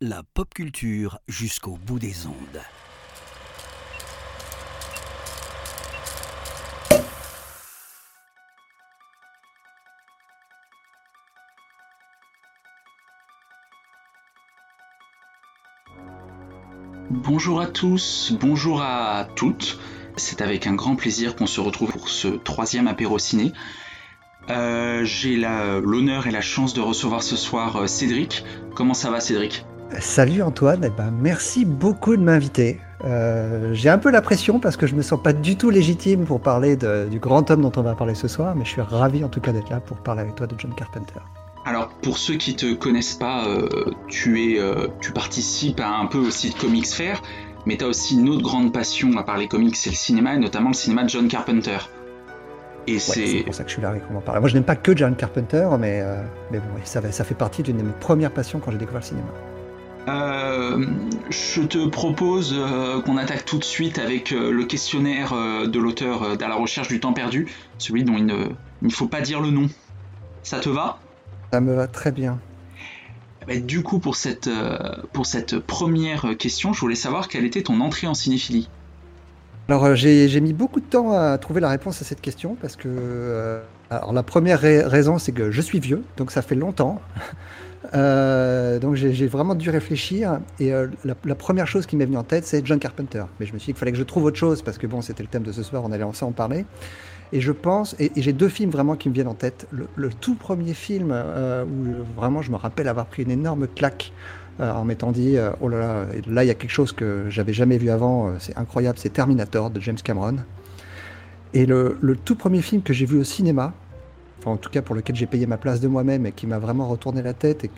La pop culture jusqu'au bout des ondes. Bonjour à tous, bonjour à toutes. C'est avec un grand plaisir qu'on se retrouve pour ce troisième apéro ciné. Euh, j'ai l'honneur et la chance de recevoir ce soir euh, Cédric. Comment ça va Cédric? Salut Antoine, eh ben, merci beaucoup de m'inviter. Euh, j'ai un peu la pression parce que je me sens pas du tout légitime pour parler du grand homme dont on va parler ce soir, mais je suis ravi en tout cas d'être là pour parler avec toi de John Carpenter. Alors pour ceux qui te connaissent pas, tu es, tu participes à un peu aussi de Comics Fair, mais tu as aussi une autre grande passion à part les comics, c'est le cinéma et notamment le cinéma de John Carpenter. Et c'est pour ça que je suis là avec on en parle. Moi, je n'aime pas que John Carpenter, mais, euh, mais bon, ça, ça fait partie d'une de mes premières passions quand j'ai découvert le cinéma. Euh, je te propose euh, qu'on attaque tout de suite avec le questionnaire de l'auteur d'À la recherche du temps perdu, celui dont il ne, il faut pas dire le nom. Ça te va? Ça me va très bien. Eh ben, du coup, pour cette, pour cette première question, je voulais savoir quelle était ton entrée en cinéphilie. Alors euh, j'ai mis beaucoup de temps à trouver la réponse à cette question parce que euh, alors la première raison c'est que je suis vieux donc ça fait longtemps. Euh, donc j'ai vraiment dû réfléchir et la, première chose qui m'est venue en tête c'est John Carpenter. Mais je me suis dit qu'il fallait que je trouve autre chose parce que bon c'était le thème de ce soir on allait en en parler. Et je pense et, j'ai deux films vraiment qui me viennent en tête. Le, tout premier film où vraiment je me rappelle avoir pris une énorme claque en m'étant dit euh, oh là là, là il y a quelque chose que j'avais jamais vu avant, euh, c'est incroyable, c'est Terminator de James Cameron. Et le, tout premier film que j'ai vu au cinéma, enfin en tout cas pour lequel j'ai payé ma place de moi-même et qui m'a vraiment retourné la tête, et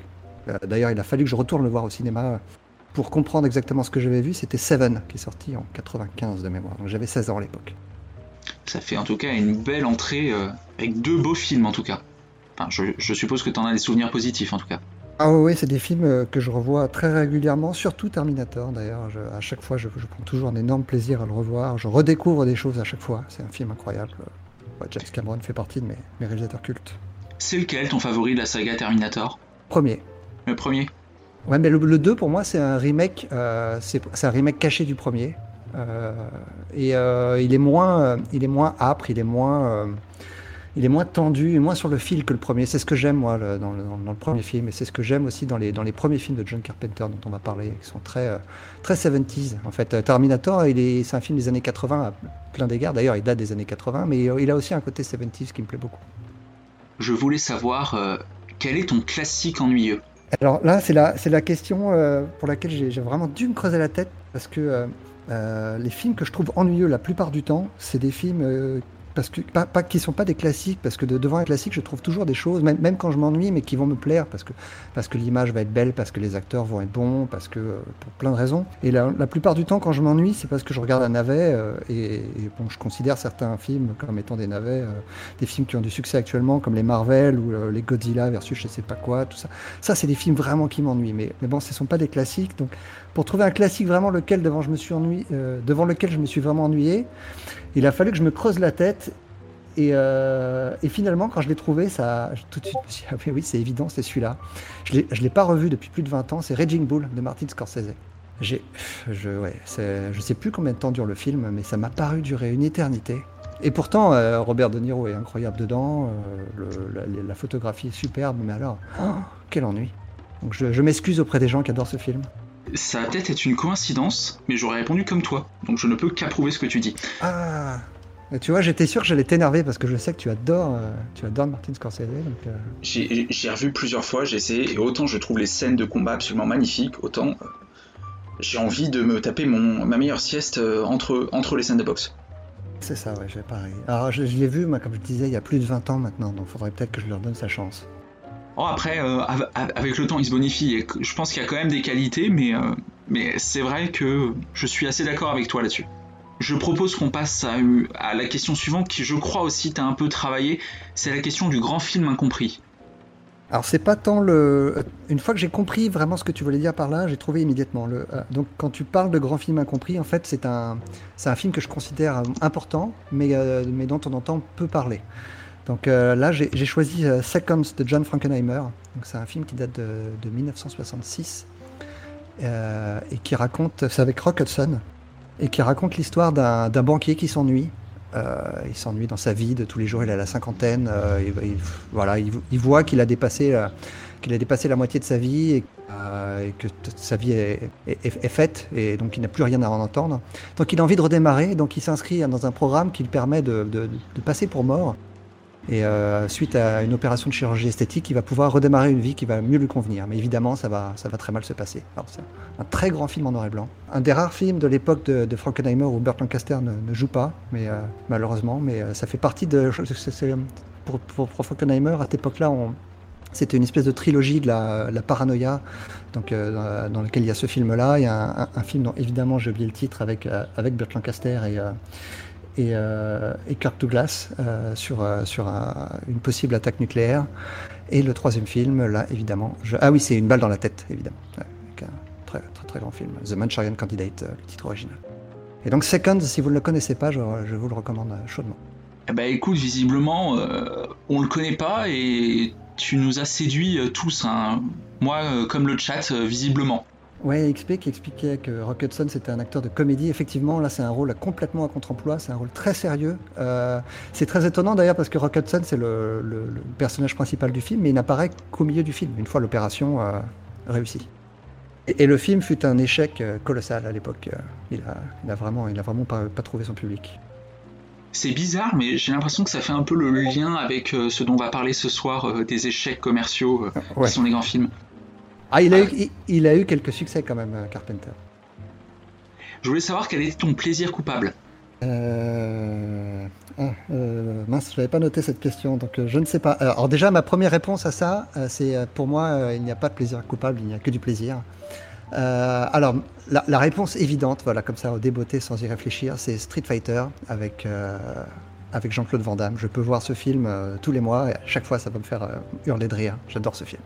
d'ailleurs il a fallu que je retourne le voir au cinéma pour comprendre exactement ce que j'avais vu, c'était Seven, qui est sorti en 95 de mémoire. Donc j'avais 16 ans à l'époque. Ça fait en tout cas une belle entrée avec deux beaux films en tout cas. Enfin, je, je suppose que tu en as des souvenirs positifs en tout cas. Ah oui, c'est des films euh, que je revois très régulièrement, surtout Terminator d'ailleurs. À chaque fois, je, prends toujours un énorme plaisir à le revoir. Je redécouvre des choses à chaque fois. C'est un film incroyable. James Cameron fait partie de mes, réalisateurs cultes. C'est lequel ton favori de la saga Terminator? Premier. Le premier? Ouais, mais le, 2 pour moi, c'est un remake. Euh, c'est un remake caché du premier. Euh, et il est moins, il est moins âpre, il est moins il est moins tendu et moins sur le fil que le premier. C'est ce que j'aime, moi, dans, le, premier film. Et c'est ce que j'aime aussi dans les, dans les premiers films de John Carpenter dont on va parler, qui sont très, euh, très 70s. En fait, Terminator, c'est un film des années 80 à plein d'égards. D'ailleurs, il date des années 80, mais il a aussi un côté 70s qui me plaît beaucoup. Je voulais savoir, euh, quel est ton classique ennuyeux? Alors là, c'est la, la question euh, pour laquelle j'ai vraiment dû me creuser la tête, parce que les films que je trouve ennuyeux la plupart du temps, c'est des films parce que pas, pas qui sont pas des classiques, parce que devant un classique, je trouve toujours des choses, même, même quand je m'ennuie, mais qui vont me plaire, parce que, parce que l'image va être belle, parce que les acteurs vont être bons, parce que euh, pour plein de raisons. Et la, la plupart du temps, quand je m'ennuie, c'est parce que je regarde un navet, euh, et, bon, je considère certains films comme étant des navets, euh, des films qui ont du succès actuellement, comme les Marvel ou les Godzilla versus je sais pas quoi, tout ça. Ça, c'est des films vraiment qui m'ennuient, mais, mais bon, ce sont pas des classiques, donc pour trouver un classique vraiment lequel devant je me suis ennuyé, devant lequel je me suis vraiment ennuyé, il a fallu que je me creuse la tête. Euh, et, finalement, quand je l'ai trouvé, ça, tout de suite, je me suis dit, ah oui, c'est évident, c'est celui-là. Je ne l'ai pas revu depuis plus de 20 ans, c'est Raging Bull de Martin Scorsese. je, je sais plus combien de temps dure le film, mais ça m'a paru durer une éternité. Et pourtant, euh, Robert De Niro est incroyable dedans, euh, la, photographie est superbe, mais alors, oh, quel ennui. Donc je, je m'excuse auprès des gens qui adorent ce film. Ça a peut-être être une coïncidence, mais j'aurais répondu comme toi, donc je ne peux qu'approuver ce que tu dis. Ah tu vois, j'étais sûr que j'allais t'énerver parce que je sais que tu adores, euh, tu adores Martin Scorsese. Euh. J'ai revu plusieurs fois, j'ai essayé, et autant je trouve les scènes de combat absolument magnifiques, autant euh, j'ai envie de me taper mon, ma meilleure sieste entre, entre les scènes de boxe. C'est ça, ouais, j'ai pareil. Alors je, l'ai vu, moi, comme je disais, il y a plus de 20 ans maintenant, donc il faudrait peut-être que je leur donne sa chance. Oh, après, avec le temps, il se bonifie. Je pense qu'il y a quand même des qualités, mais, mais c'est vrai que je suis assez d'accord avec toi là-dessus. Je propose qu'on passe à, la question suivante qui, je crois aussi, t'as un peu travaillé. C'est la question du grand film incompris. Alors c'est pas tant le. Une fois que j'ai compris vraiment ce que tu voulais dire par là, j'ai trouvé immédiatement le. Euh, donc quand tu parles de grand film incompris, en fait c'est un, c'est un film que je considère important, euh, mais dont on entend peu parler. Donc là, j'ai choisi Seconds de John Frankenheimer. C'est un film qui date de, de 1966 et qui raconte, c'est avec Rock Hudson, et qui raconte l'histoire d'un banquier qui s'ennuie. Euh, il s'ennuie dans sa vie de tous les jours, il a la cinquantaine, euh, il, voilà, il, voit qu'il a dépassé qu'il a dépassé la moitié de sa vie et, euh, que sa vie est, faite et donc il n'a plus rien à en entendre. Donc il a envie de redémarrer, donc il s'inscrit dans un programme qui lui permet de passer pour mort et euh, suite à une opération de chirurgie esthétique, il va pouvoir redémarrer une vie qui va mieux lui convenir. Mais évidemment, ça va, très mal se passer. c'est un très grand film en noir et blanc. Un des rares films de l'époque de, Frankenheimer où Burt Lancaster ne, joue pas, mais euh, malheureusement. Mais euh, ça fait partie de. pour, pour, Frankenheimer, à cette époque-là, c'était une espèce de trilogie de la, paranoïa, donc, dans, lequel il y a ce film-là. Il y a un, film dont évidemment j'ai oublié le titre avec, avec Burt Lancaster et, et, euh, et Kirk Douglas euh, sur, euh, sur une possible attaque nucléaire. Et le troisième film, là, évidemment. Ah oui, c'est Une balle dans la tête, évidemment. un très, très, très grand film. The Manchurian Candidate, le titre original. Et donc, Second, si vous ne le connaissez pas, je, vous le recommande chaudement. Eh ben, écoute, visiblement, on le connaît pas et tu nous as séduits tous. Hein. Moi, comme le chat, visiblement. Ouais, XP qui expliquait que Rock Hudson c'était un acteur de comédie. Effectivement, là c'est un rôle complètement à contre-emploi, c'est un rôle très sérieux. Euh, c'est très étonnant d'ailleurs parce que Rock Hudson c'est le, personnage principal du film, mais il n'apparaît qu'au milieu du film, une fois l'opération euh, réussie. Et, le film fut un échec euh, colossal à l'époque. Il a, vraiment, il a vraiment pas, trouvé son public. C'est bizarre, mais j'ai l'impression que ça fait un peu le lien avec ce dont on va parler ce soir, des échecs commerciaux qui sont les grands films. Ah, il a, eu, il, a eu quelques succès quand même, euh, Carpenter. Je voulais savoir quel était ton plaisir coupable. Euh... Ah, euh, mince, je n'avais pas noté cette question, donc euh, je ne sais pas. Alors déjà, ma première réponse à ça, c'est pour moi, il n'y a pas de plaisir coupable, il n'y a que du plaisir. alors, la, réponse évidente, voilà, comme ça, au débeauté sans y réfléchir, c'est Street Fighter avec, avec Jean-Claude Van Damme. Je peux voir ce film tous les mois et à chaque fois, ça va me faire hurler de rire. J'adore ce film.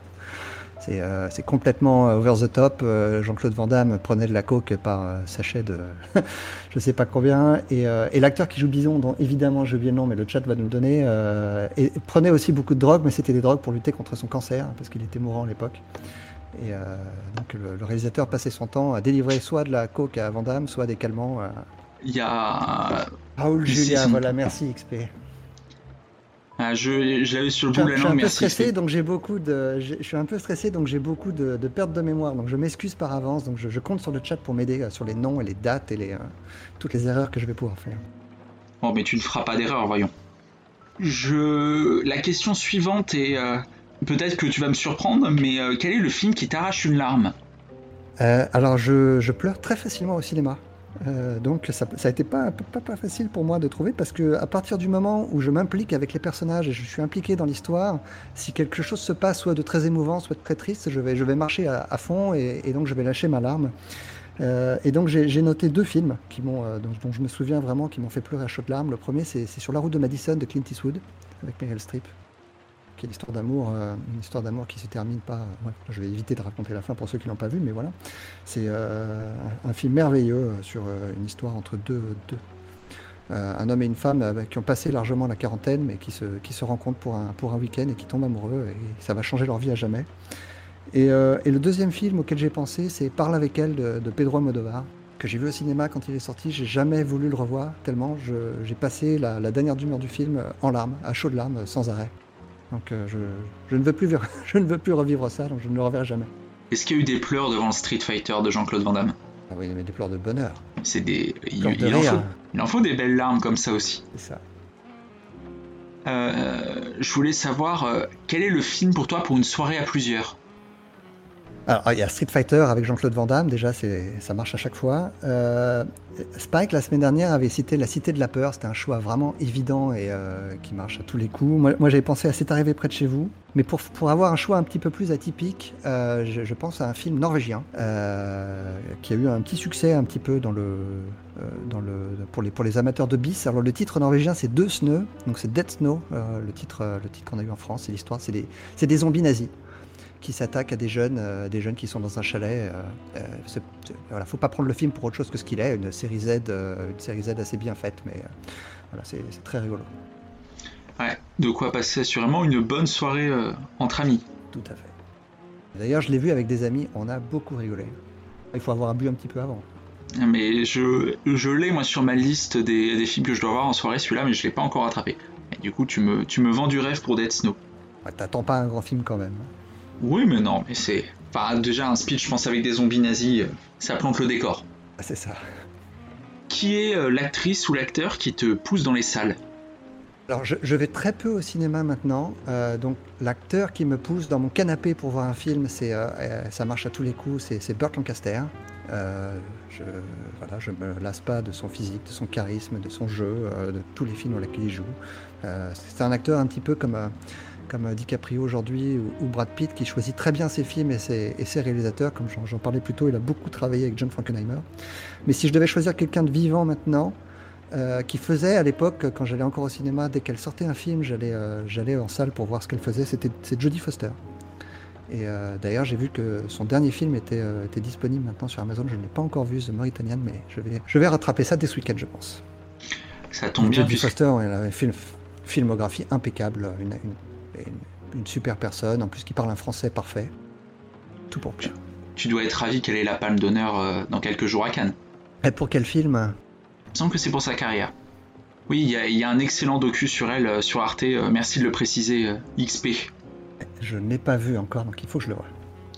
Euh, c'est complètement euh, over the top. Euh, Jean-Claude Van Damme prenait de la coke par sachet de je sais pas combien. Et, l'acteur qui joue Bison, dont évidemment j'ai oublié le nom, mais le chat va nous le donner, et prenait aussi beaucoup de drogue, mais c'était des drogues pour lutter contre son cancer, parce qu'il était mourant à l'époque. Et donc le, réalisateur passait son temps à délivrer soit de la coke à Van Damme, soit des calmants. Il y a. Raoul Julia, voilà, merci XP. Ah, je, je l'avais sur le bout de la langue, merci. Stressé, donc j'ai beaucoup de, je suis un peu stressé, donc j'ai beaucoup de, de perte de mémoire. Donc je m'excuse par avance. Donc je, compte sur le chat pour m'aider euh, sur les noms et les dates et les, euh, toutes les erreurs que je vais pouvoir faire. Oh, mais tu ne feras pas d'erreur, voyons. Je, la question suivante est, euh, peut-être que tu vas me surprendre, mais quel est le film qui t'arrache une larme? Alors je, je pleure très facilement au cinéma. Euh, donc ça, ça a été pas, pas, facile pour moi de trouver parce que à partir du moment où je m'implique avec les personnages et je suis impliqué dans l'histoire, si quelque chose se passe soit de très émouvant, soit de très triste, je vais, je vais marcher à, fond et, donc je vais lâcher ma larme. Euh, et donc j'ai noté deux films qui m'ont, euh, dont, je me souviens vraiment, qui m'ont fait pleurer à chaudes larmes. Le premier c'est Sur la route de Madison de Clint Eastwood avec Meryl Streep qui est euh, une histoire d'amour qui se termine pas. je vais éviter de raconter la fin pour ceux qui l'ont pas vu, mais voilà. C'est euh, un film merveilleux euh, sur une histoire entre deux, un homme et une femme qui ont passé largement la quarantaine, mais qui se, qui se rencontrent pour un, pour un week-end et qui tombent amoureux, et ça va changer leur vie à jamais. Et, le deuxième film auquel j'ai pensé, c'est Parle avec elle de, Pedro Modovar, que j'ai vu au cinéma quand il est sorti. J'ai jamais voulu le revoir, tellement j'ai passé la, la dernière demi-heure du film en larmes, à chaudes larmes, sans arrêt. Donc euh, je, ne veux plus, je ne veux plus revivre ça, donc je ne le reverrai jamais. Est-ce qu'il y a eu des pleurs devant le Street Fighter de Jean-Claude Van Damme? Ah oui, mais des pleurs de bonheur. C'est des. Il, en faut, des belles larmes comme ça aussi. C'est ça. Euh, je voulais savoir euh, quel est le film pour toi pour une soirée à plusieurs? Alors, il y a Street Fighter avec Jean-Claude Van Damme, déjà, ça marche à chaque fois. Euh, Spike, la semaine dernière, avait cité La Cité de la Peur. C'était un choix vraiment évident et euh, qui marche à tous les coups. Moi, j'avais pensé à C'est arrivé près de chez vous. Mais pour, avoir un choix un petit peu plus atypique, euh, je, pense à un film norvégien qui a eu un petit succès un petit peu dans le, pour, les, amateurs de bis. Alors, le titre norvégien, c'est Deux Snow. Donc, c'est Dead Snow, le titre, le titre qu'on a eu en France. C'est l'histoire, c'est des, des zombies nazis qui s'attaque à des jeunes, euh, des jeunes qui sont dans un chalet. Il euh, ne euh, voilà, faut pas prendre le film pour autre chose que ce qu'il est, une série Z, une série Z assez bien faite, mais voilà, c'est très rigolo. Ouais, de quoi passer assurément une bonne soirée euh, entre amis. Tout à fait. D'ailleurs, je l'ai vu avec des amis, on a beaucoup rigolé. Il faut avoir bu un petit peu avant. Mais je, je l'ai moi sur ma liste des, des films que je dois voir en soirée, celui-là, mais je l'ai pas encore rattrapé. Et du coup, tu me, tu me vends du rêve pour Dead Snow. Ouais, T'attends pas un grand film quand même. Oui, mais non, mais c'est. Enfin, déjà, un speech, je pense, avec des zombies nazis, euh, ça plante le décor. Ah, c'est ça. Qui est euh, l'actrice ou l'acteur qui te pousse dans les salles? Alors, je, je vais très peu au cinéma maintenant. euh, donc, l'acteur qui me pousse dans mon canapé pour voir un film, c'est, euh, ça marche à tous les coups, c'est, Burt Lancaster. Je, voilà, je me lasse pas de son physique, de son charisme, de son jeu, de tous les films dans lesquels il joue. C'est un acteur un petit peu comme, comme DiCaprio aujourd'hui ou, ou Brad Pitt qui choisit très bien ses films et ses, et ses réalisateurs. Comme j'en, parlais plus tôt, il a beaucoup travaillé avec John Frankenheimer. Mais si je devais choisir quelqu'un de vivant maintenant, euh, qui faisait à l'époque, quand j'allais encore au cinéma, dès qu'elle sortait un film, j'allais euh, j'allais en salle pour voir ce qu'elle faisait. C'était Jodie Foster. Et euh, d'ailleurs, j'ai vu que son dernier film était, euh, était disponible maintenant sur Amazon. Je ne l'ai pas encore vu, The Mauritanian, mais je vais, je vais rattraper ça dès ce week-end, je pense. Ça tombe bien, Jodie Foster, elle a une film, filmographie impeccable, une, une- une- une super personne, en plus qui parle un français parfait. Tout pour plaire. tu dois être ravi qu'elle ait la palme d'honneur euh, dans quelques jours à Cannes. Et pour quel film? Il me semble que c'est pour sa carrière. Oui, il y, a- il y a un excellent docu sur elle euh, sur Arte, euh, merci de le préciser, XP. Je ne l'ai pas vu encore, donc il faut que je le voie.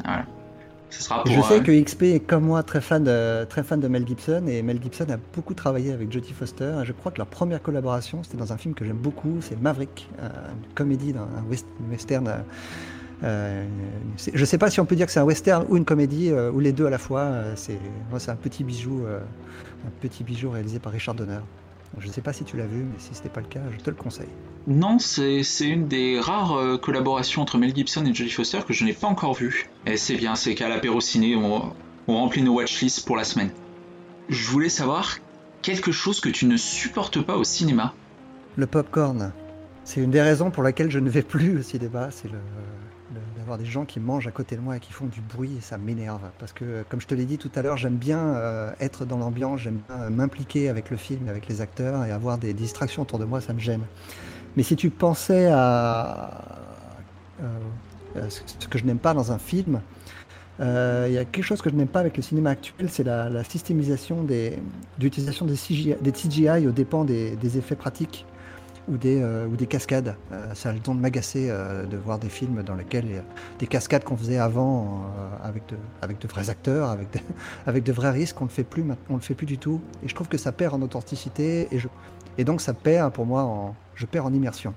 Voilà. Ce sera Et pour. je sais que XP est comme moi très fan, de, très fan de Mel Gibson et Mel Gibson a beaucoup travaillé avec Jodie Foster. Et je crois que leur première collaboration c'était dans un film que j'aime beaucoup, c'est Maverick, euh, une comédie, dans un west- un western. euh, euh, je sais pas si on peut dire que c'est un western ou une comédie euh, ou les deux à la fois. euh, c'est un petit bijou, un petit bijou réalisé par Richard Donner. Je ne sais pas si tu l'as vu, mais si ce n'était pas le cas, je te le conseille. Non, c'est une des rares euh, collaborations entre Mel Gibson et Jodie Foster que je n'ai pas encore vue. Et c'est bien, c'est qu'à l'apéro ciné, on, on remplit nos watchlists pour la semaine. Je voulais savoir quelque chose que tu ne supportes pas au cinéma. Le popcorn, c'est une des raisons pour laquelle je ne vais plus au cinéma, c'est le- des gens qui mangent à côté de moi et qui font du bruit et ça m'énerve. Parce que, comme je te l'ai dit tout à l'heure, j'aime bien euh, être dans l'ambiance, j'aime bien euh, m'impliquer avec le film, avec les acteurs et avoir des distractions autour de moi, ça me gêne. Mais si tu pensais à, euh, ce que je n'aime pas dans un film, euh, il y a quelque chose que je n'aime pas avec le cinéma actuel, c'est la, systémisation des, d'utilisation des CGI, aux dépens des effets pratiques ou des, euh, ou des cascades. Euh, ça a le don de m'agacer euh, de voir des films dans lesquels des cascades qu'on faisait avant avec, de, avec de vrais acteurs, avec de, avec de vrais risques, on ne le fait plus fait plus du tout. Et je trouve que ça perd en authenticité et, et donc ça perd pour moi, en, je perds en immersion.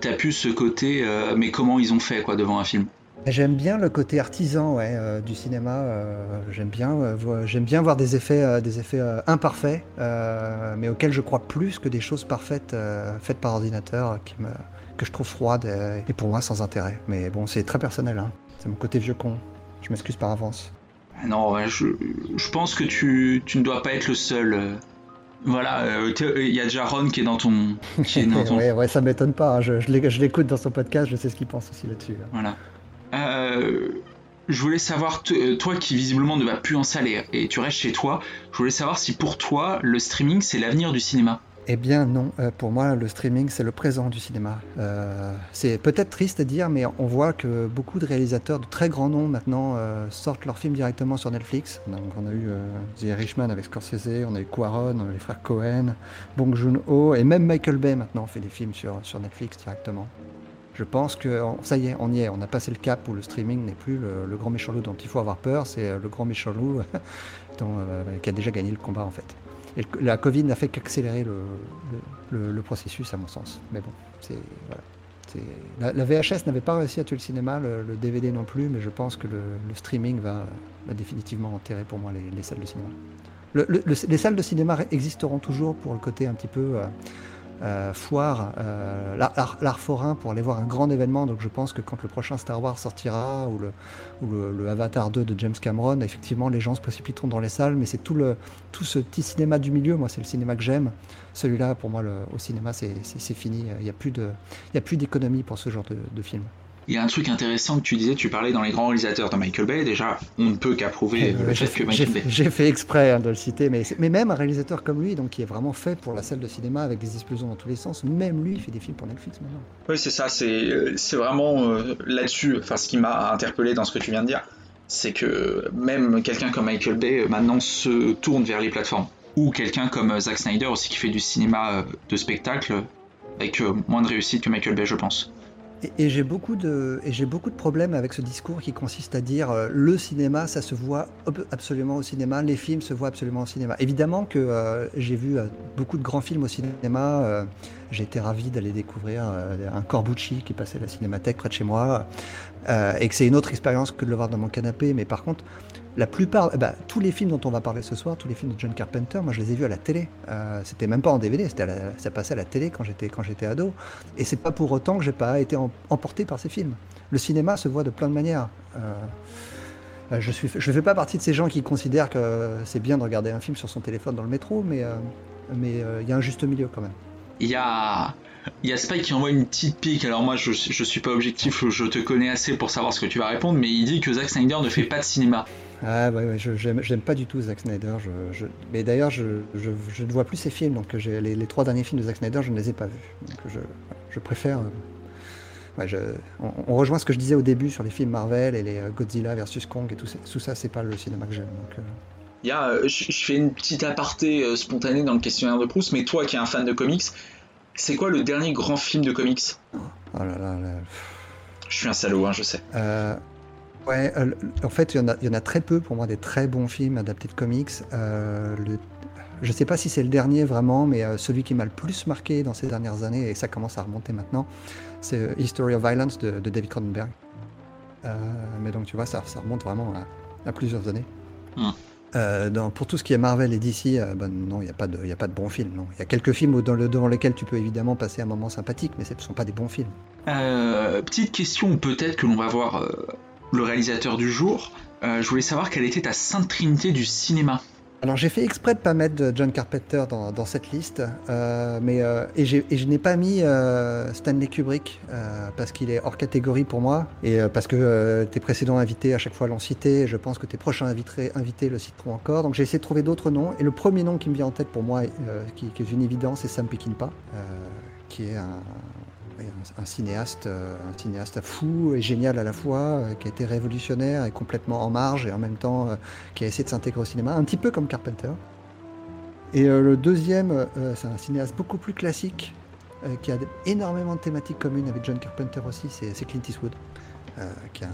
T'as- plus ce côté, mais comment ils ont fait quoi devant un film? J'aime bien le côté artisan ouais, euh, du cinéma. euh, j'aime bien, euh, j'aime bien voir des effets, euh, des effets euh, imparfaits, euh, mais auxquels je crois plus que des choses parfaites euh, faites par ordinateur qui me, que je trouve froides euh, et pour moi sans intérêt. Mais bon, c'est très personnel. hein. C'est mon côté vieux con. Je m'excuse par avance. Non, je, je pense que tu, tu ne dois pas être le seul. euh. Voilà, euh, il y a déjà Ron qui est dans ton. Qui est dans ton... ouais, ouais, ça m'étonne pas. hein. Je, je l'ai- je l'écoute dans son podcast. Je sais ce qu'il pense aussi là-dessus. hein. Voilà. Euh, je voulais savoir, euh, toi qui visiblement ne vas plus en salle et, tu restes chez toi, je voulais savoir si pour toi le streaming c'est l'avenir du cinéma. Eh bien non, Euh, pour moi le streaming c'est le présent du cinéma. C'est peut-être triste à dire, mais on voit que beaucoup de réalisateurs de très grands noms maintenant sortent leurs films directement sur Netflix. Donc on a eu The Irishman avec Scorsese, on a eu Quaron, les frères Cohen, Bong Joon-ho, et même Michael Bay maintenant fait des films sur Netflix directement. Je pense que ça y est, on y est, on a passé le cap où le streaming n'est plus le, grand méchant loup dont il faut avoir peur, c'est euh, le grand méchant loup euh, qui a déjà gagné le combat en fait. Et la Covid n'a fait qu'accélérer le, processus, à mon sens. Mais bon, c'est La, VHS n'avait pas réussi à tuer le cinéma, le, DVD non plus, mais je pense que le, streaming va, définitivement enterrer pour moi les, les salles de cinéma. Le- le- le- les salles de cinéma existeront toujours pour le côté un petit peu euh, euh, foire, euh, l'art- forain pour aller voir un grand événement. Donc je pense que quand le prochain Star Wars sortira ou le, ou le, Avatar 2 de James Cameron, effectivement les gens se précipiteront dans les salles, mais c'est tout, le, tout ce petit cinéma du milieu, moi c'est le cinéma que j'aime. Celui-là, pour moi, au cinéma, c'est fini. Il n'y a plus d'économie pour ce genre de, de film. Il y a un truc intéressant que tu disais, tu parlais dans les grands réalisateurs de Michael Bay. Déjà, on ne peut qu'approuver Euh, le j'ai fait que Michael j'ai Bay. fait- J'ai fait exprès hein, de le citer, mais, même un réalisateur comme lui, donc qui est vraiment fait pour la salle de cinéma avec des explosions dans tous les sens, même lui il fait des films pour Netflix maintenant. Oui, c'est ça, c'est c'est vraiment euh, là-dessus, enfin ce qui m'a interpellé dans ce que tu viens de dire, c'est que même quelqu'un comme Michael Bay euh, maintenant se tourne vers les plateformes. Ou quelqu'un comme euh, Zack Snyder aussi qui fait du cinéma euh, de spectacle euh, avec euh, moins de réussite que Michael Bay, je pense. Et, j'ai beaucoup de et j'ai beaucoup de problèmes avec ce discours qui consiste à dire euh, le cinéma ça se voit absolument au cinéma, les films se voient absolument au cinéma. Évidemment que euh, j'ai vu euh, beaucoup de grands films au cinéma. euh, j'ai été ravi d'aller découvrir euh, un Corbucci qui passait à la Cinémathèque près de chez moi et que c'est une autre expérience que de le voir dans mon canapé. Mais par contre, la plupart, eh ben, tous les films dont on va parler ce soir, tous les films de John Carpenter, moi je les ai vus à la télé. Euh, c'était même pas en DVD, ça passait à la télé quand j'étais ado. Et c'est pas pour autant que j'ai pas été em- emporté par ces films. Le cinéma se voit de plein de manières. Euh, je suis, je fais pas partie de ces gens qui considèrent que c'est bien de regarder un film sur son téléphone dans le métro, mais euh, mais euh, il y a un juste milieu quand même. Il y a, Spike qui envoie une petite pique, alors moi je, je suis pas objectif, je te connais assez pour savoir ce que tu vas répondre, mais il dit que Zack Snyder ne fait pas de cinéma. Ah ouais, ouais, je j'aime pas du tout Zack Snyder. Je, je- mais d'ailleurs, je, je, je ne vois plus ses films, donc j'ai les, les trois derniers films de Zack Snyder, je ne les ai pas vus. Donc je, je préfère. euh, ouais, on, on rejoint ce que je disais au début sur les films Marvel et les euh, Godzilla versus Kong et tout, ça- tout ça, c'est pas le cinéma que j'aime. donc, euh, Il y a, je, je fais une petite aparté euh, spontanée dans le questionnaire de Proust, mais toi qui es un fan de comics, c'est quoi le dernier grand film de comics? Oh là là là. Je suis un salaud, hein, je sais. Euh, ouais, euh, en fait, il y, en a, il y en a très peu pour moi des très bons films adaptés de comics. Euh, le, je sais pas si c'est le dernier vraiment, mais euh, celui qui m'a le plus marqué dans ces dernières années, et ça commence à remonter maintenant, c'est History of Violence de, de David Cronenberg. Mais donc, tu vois, ça, ça remonte vraiment à, à plusieurs années. Hmm. Dans- pour tout ce qui est Marvel et DC, ben non, il n'y a, pas de- y a pas de bons films. Il y a quelques films où- dans le- devant lesquels tu peux évidemment passer un moment sympathique, mais ce ne sont pas des bons films. Petite question, peut-être que l'on va voir le réalisateur du jour. Euh, je voulais savoir quelle était ta sainte trinité du cinéma. Alors j'ai fait exprès de pas mettre John Carpenter dans, cette liste, euh, mais euh, et, je n'ai pas mis Stanley Kubrick parce qu'il est hors catégorie pour moi et parce que tes précédents invités à chaque fois l'ont cité. et Je pense que tes prochains invités, le citeront encore. Donc j'ai essayé de trouver d'autres noms et le premier nom qui me vient en tête pour moi, qui, qui est une évidence, c'est Sam Peckinpah, qui est un, un- cinéaste, euh, un cinéaste fou et génial à la fois, euh, qui a été révolutionnaire et complètement en marge et en même temps euh, qui a essayé de s'intégrer au cinéma, un petit peu comme Carpenter. Et le deuxième, c'est un cinéaste beaucoup plus classique, qui a énormément de thématiques communes avec John Carpenter aussi, c'est Clint Eastwood, qui a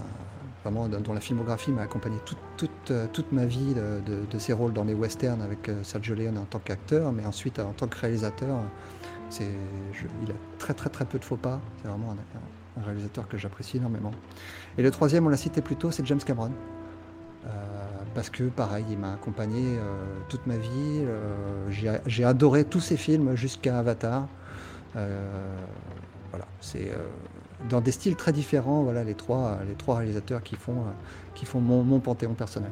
vraiment dont la filmographie m'a accompagné toute, toute, toute ma vie de, de- ses rôles dans les westerns avec Sergio Leone en tant qu'acteur, mais ensuite en tant que réalisateur, il a très très peu de faux pas. C'est vraiment un, réalisateur que j'apprécie énormément. Et le troisième, on l'a cité plus tôt, c'est James Cameron. Euh, parce que pareil, il m'a accompagné euh, toute ma vie. euh, j'ai, adoré tous ses films jusqu'à Avatar. Voilà, c'est dans des styles très différents. Voilà les trois, réalisateurs qui font, mon panthéon personnel.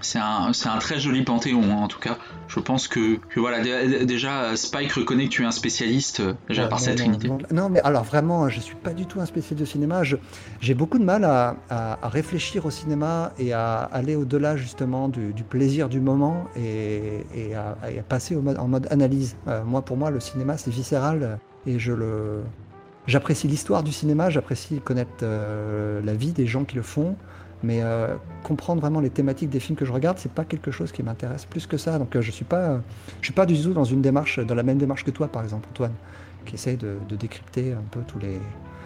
C'est un, très joli panthéon, hein, en tout cas. Je pense que, que voilà, dé- déjà Spike reconnaît que tu es un spécialiste euh, déjà Ouais, par non, cette trinité. Non, non, mais alors vraiment, je suis pas du tout un spécialiste de cinéma. J'ai beaucoup de mal à, à- à réfléchir au cinéma et à aller au-delà justement du, du plaisir du moment et, et à, et à passer au mode- en mode analyse. Euh, moi, pour moi, le cinéma, c'est viscéral euh, et je le. J'apprécie l'histoire du cinéma, j'apprécie connaître euh, la vie des gens qui le font, mais euh, comprendre vraiment les thématiques des films que je regarde, c'est pas quelque chose qui m'intéresse plus que ça. Donc euh, je suis pas, je suis pas du tout dans une démarche, dans la même démarche que toi, par exemple, Antoine qui essaye de, de décrypter un peu tous les,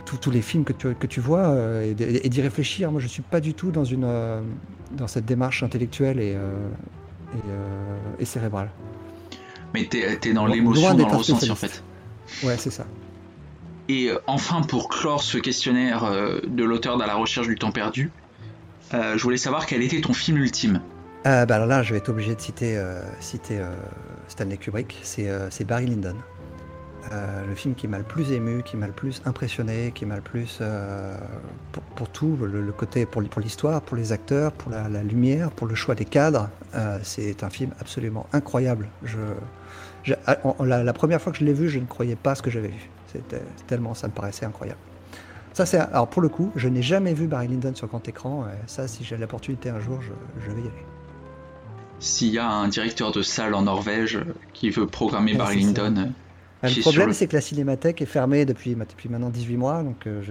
tous, tous les films que tu, que tu vois euh, et, d'y réfléchir. Moi, je ne suis pas du tout dans, une, euh, dans cette démarche intellectuelle et, euh, et, euh, et cérébrale. Mais t'es es dans l'émotion, dans le ressenti en fait. Ouais, c'est ça. Et euh, enfin, pour clore ce questionnaire euh, de l'auteur dans la recherche du temps perdu, euh, je voulais savoir quel était ton film ultime. Euh, bah alors là, je vais être obligé de citer, euh, Stanley Kubrick. C'est Barry Lyndon. Le film qui m'a le plus ému, qui m'a le plus impressionné, qui m'a le plus pour, tout, le, côté pour, l'histoire, pour les acteurs, pour la, lumière, pour le choix des cadres. C'est un film absolument incroyable. Ah, la, la première fois que je l'ai vu, je ne croyais pas ce que j'avais vu. C'était tellement ça me paraissait incroyable. Ça, c'est alors pour le coup, je n'ai jamais vu Barry Lyndon sur grand écran. ça, si j'ai l'opportunité un jour, je, je, vais y aller. S'il y a un directeur de salle en Norvège qui veut programmer Barry Lyndon, le problème, c'est que la cinémathèque est fermée depuis, depuis maintenant 18 mois, donc euh,